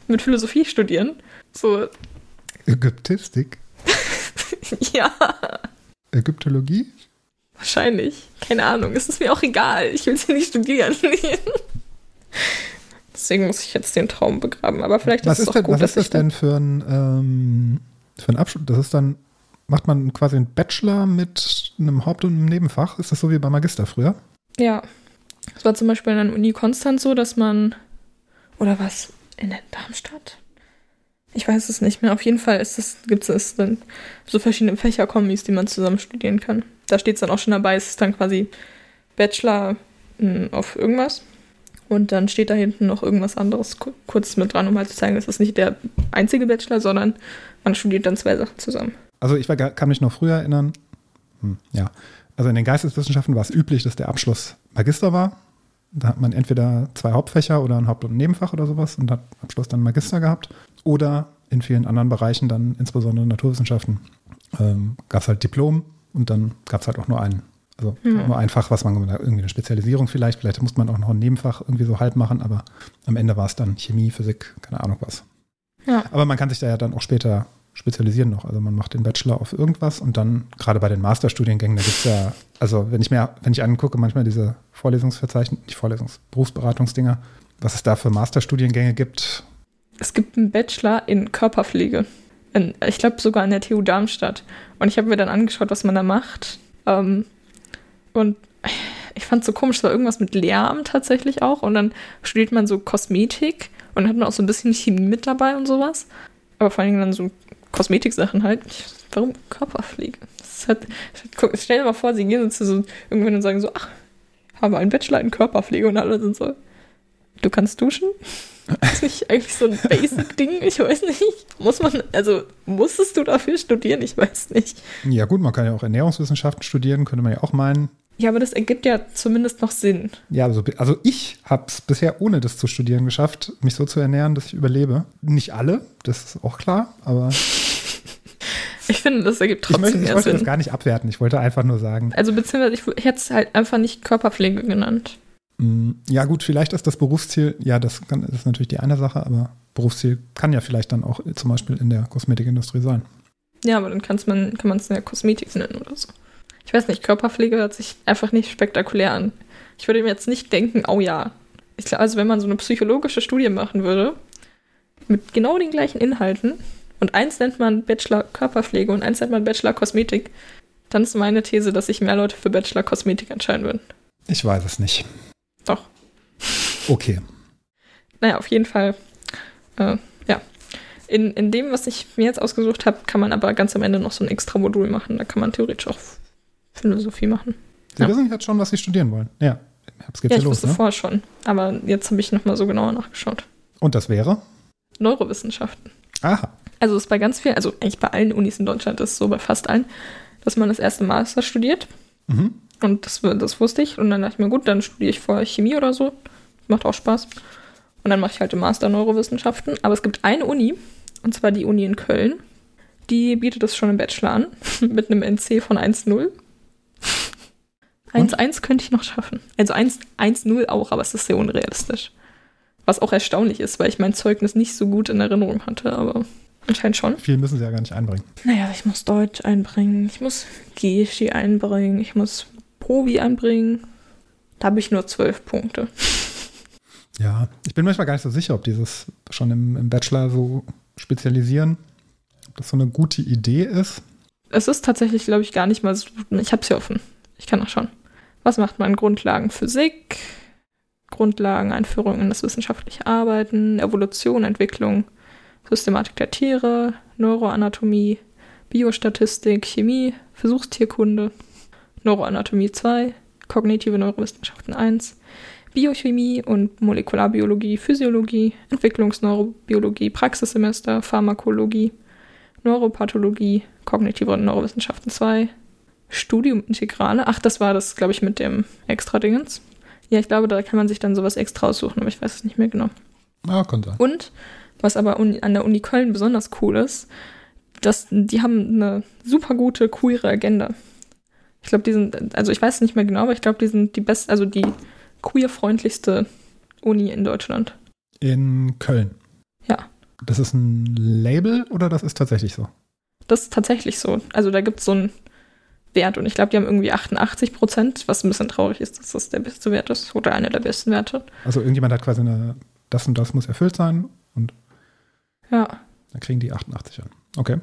mit Philosophie studieren. So, Ägyptistik? ja, Ägyptologie? wahrscheinlich. Keine Ahnung. Es ist mir auch egal. Ich will ja nicht studieren. Deswegen muss ich jetzt den Traum begraben. Aber vielleicht Was ist es ist, auch denn, gut, was dass ist das denn für ein, ähm, für ein Abschluss? Das ist dann, macht man quasi einen Bachelor mit einem Haupt- und einem Nebenfach? Ist das so wie beim Magister früher? Ja. Es war zum Beispiel an der Uni Konstanz so, dass man. Oder was? In der Darmstadt? Ich weiß es nicht mehr. Auf jeden Fall gibt es dann so verschiedene Fächerkombis, die man zusammen studieren kann. Da steht es dann auch schon dabei, es ist dann quasi Bachelor mh, auf irgendwas. Und dann steht da hinten noch irgendwas anderes ku- kurz mit dran, um halt zu zeigen, es ist nicht der einzige Bachelor, sondern man studiert dann zwei Sachen zusammen. Also ich war, kann mich noch früher erinnern, hm, ja, also in den Geisteswissenschaften war es üblich, dass der Abschluss Magister war. Da hat man entweder zwei Hauptfächer oder ein Haupt- und Nebenfach oder sowas und hat am Schluss dann Magister gehabt. Oder in vielen anderen Bereichen dann, insbesondere Naturwissenschaften, ähm, gab es halt Diplom und dann gab es halt auch nur einen. Also Ja. nur ein Fach, was man irgendwie eine Spezialisierung vielleicht. Vielleicht musste man auch noch ein Nebenfach irgendwie so halb machen, aber am Ende war es dann Chemie, Physik, keine Ahnung was. Ja. Aber man kann sich da ja dann auch später spezialisieren noch. Also man macht den Bachelor auf irgendwas und dann, gerade bei den Masterstudiengängen, da gibt es ja, also wenn ich mir, wenn ich angucke, manchmal diese Vorlesungsverzeichnisse, nicht Vorlesungs-, Berufsberatungsdinger, was es da für Masterstudiengänge gibt. Es gibt einen Bachelor in Körperpflege. In, ich glaube sogar an der TU Darmstadt. Und ich habe mir dann angeschaut, was man da macht. Ähm, und ich fand es so komisch, es war irgendwas mit Lehramt tatsächlich auch. Und dann studiert man so Kosmetik und hat man auch so ein bisschen Chemie mit dabei und sowas. Aber vor allen Dingen dann so Kosmetiksachen halt. Ich, warum Körperpflege? Das hat, guck, stell dir mal vor, sie gehen so irgendwann und sagen so, ach, habe einen Bachelor in Körperpflege und alle sind so, du kannst duschen? Das ist nicht eigentlich so ein Basic-Ding? Ich weiß nicht. Muss man, also musstest du dafür studieren? Ich weiß nicht. Ja gut, man kann ja auch Ernährungswissenschaften studieren, könnte man ja auch meinen. Ja, aber das ergibt ja zumindest noch Sinn. Ja, also, also ich habe es bisher ohne das zu studieren geschafft, mich so zu ernähren, dass ich überlebe. Nicht alle, das ist auch klar, aber Ich finde, das ergibt ich, trotzdem möchte, ich wollte Sinn. das gar nicht abwerten. Ich wollte einfach nur sagen, Also beziehungsweise ich, ich hätte es halt einfach nicht Körperpflege genannt. Mh, ja gut, vielleicht ist das Berufsziel, ja, das, kann, das ist natürlich die eine Sache, aber Berufsziel kann ja vielleicht dann auch zum Beispiel in der Kosmetikindustrie sein. Ja, aber dann kann's man, kann man es ja Kosmetik nennen oder so. Ich weiß nicht, Körperpflege hört sich einfach nicht spektakulär an. Ich würde mir jetzt nicht denken, oh ja. Ich also wenn man so eine psychologische Studie machen würde, mit genau den gleichen Inhalten, und eins nennt man Bachelor Körperpflege und eins nennt man Bachelor Kosmetik, dann ist meine These, dass sich mehr Leute für Bachelor Kosmetik entscheiden würden. Ich weiß es nicht. Doch. Okay. Naja, auf jeden Fall. Äh, ja. In, in dem, was ich mir jetzt ausgesucht habe, kann man aber ganz am Ende noch so ein extra Modul machen. Da kann man theoretisch auch Philosophie machen. Sie Ja. wissen jetzt schon, was Sie studieren wollen. Ja, jetzt geht's ja, ja ich los. wusste Ne? vorher schon. Aber jetzt habe ich nochmal so genauer nachgeschaut. Und das wäre? Neurowissenschaften. Aha. Also ist bei ganz vielen, also eigentlich bei allen Unis in Deutschland ist es so, bei fast allen, dass man das erste Master studiert. Mhm. Und das, das wusste ich. Und dann dachte ich mir, gut, dann studiere ich vorher Chemie oder so. Macht auch Spaß. Und dann mache ich halt den Master Neurowissenschaften. Aber es gibt eine Uni, und zwar die Uni in Köln. Die bietet das schon im Bachelor an, mit einem NC von 1,0. 1,1 könnte ich noch schaffen. Also 1 1,0 auch, aber es ist sehr unrealistisch. Was auch erstaunlich ist, weil ich mein Zeugnis nicht so gut in Erinnerung hatte, aber anscheinend schon. Viel müssen Sie ja gar nicht einbringen. Naja, ich muss Deutsch einbringen, ich muss Geschi einbringen, ich muss Provi einbringen. Da habe ich nur zwölf Punkte. Ja, ich bin manchmal gar nicht so sicher, ob dieses schon im, im Bachelor so spezialisieren, ob das so eine gute Idee ist. Es ist tatsächlich, glaube ich, gar nicht mal so. Ich habe es hier offen. Ich kann nachschauen. Was macht man? Grundlagen Physik, Grundlagen Einführung in das wissenschaftliche Arbeiten, Evolution, Entwicklung, Systematik der Tiere, Neuroanatomie, Biostatistik, Chemie, Versuchstierkunde, Neuroanatomie 2, kognitive Neurowissenschaften 1, Biochemie und Molekularbiologie, Physiologie, Entwicklungsneurobiologie, Praxissemester, Pharmakologie, Neuropathologie, kognitive Neurowissenschaften 2, Studium Integrale. Ach, das war das, glaube ich, mit dem Extra-Dingens. Ja, ich glaube, da kann man sich dann sowas extra aussuchen, aber ich weiß es nicht mehr genau. Ja, kann sein. Und was aber an der Uni Köln besonders cool ist, dass die haben eine super gute queere Agenda. Ich glaube, die sind, also ich weiß nicht mehr genau, aber ich glaube, die sind die beste, also die queer-freundlichste Uni in Deutschland. In Köln. Ja. Das ist ein Label oder das ist tatsächlich so? Das ist tatsächlich so. Also da gibt es so einen Wert und ich glaube, die haben irgendwie 88 Prozent, was ein bisschen traurig ist, dass das der beste Wert ist oder einer der besten Werte. Also irgendjemand hat quasi eine, das und das muss erfüllt sein und Ja. dann kriegen die 88 an. Okay.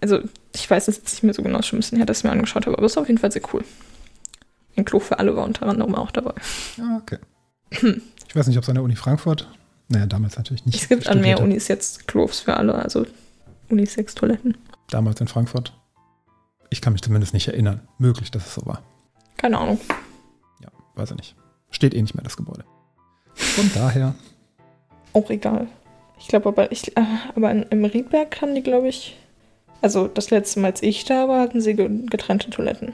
Also ich weiß es jetzt nicht mehr so genau, schon ein bisschen her, dass ich mir angeschaut habe, aber es ist auf jeden Fall sehr cool. Ein Klo für alle war unter anderem auch dabei. Ja, okay. Ich weiß nicht, ob es an der Uni Frankfurt, naja, damals natürlich nicht. Es gibt an mehr. Unis jetzt Klos für alle, also Unisex-Toiletten. Damals in Frankfurt. Ich kann mich zumindest nicht erinnern. Möglich, dass es so war. Keine Ahnung. Ja, weiß ich nicht. Steht eh nicht mehr das Gebäude. Von daher, Auch egal. Ich glaube aber, ich, äh, aber in, im Riedberg haben die, glaube ich, also das letzte Mal, als ich da war, hatten sie ge- getrennte Toiletten.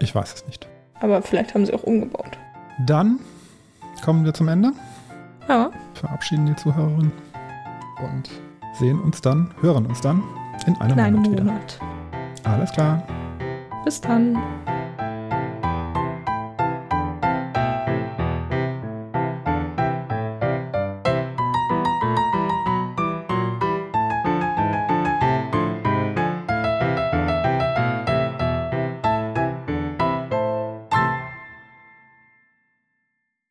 ich weiß es nicht. Aber vielleicht haben sie auch umgebaut. Dann kommen wir zum Ende, Ja, verabschieden die Zuhörerin und sehen uns dann, hören uns dann in einem in einem Monat wieder. Monat. Alles klar. Bis dann.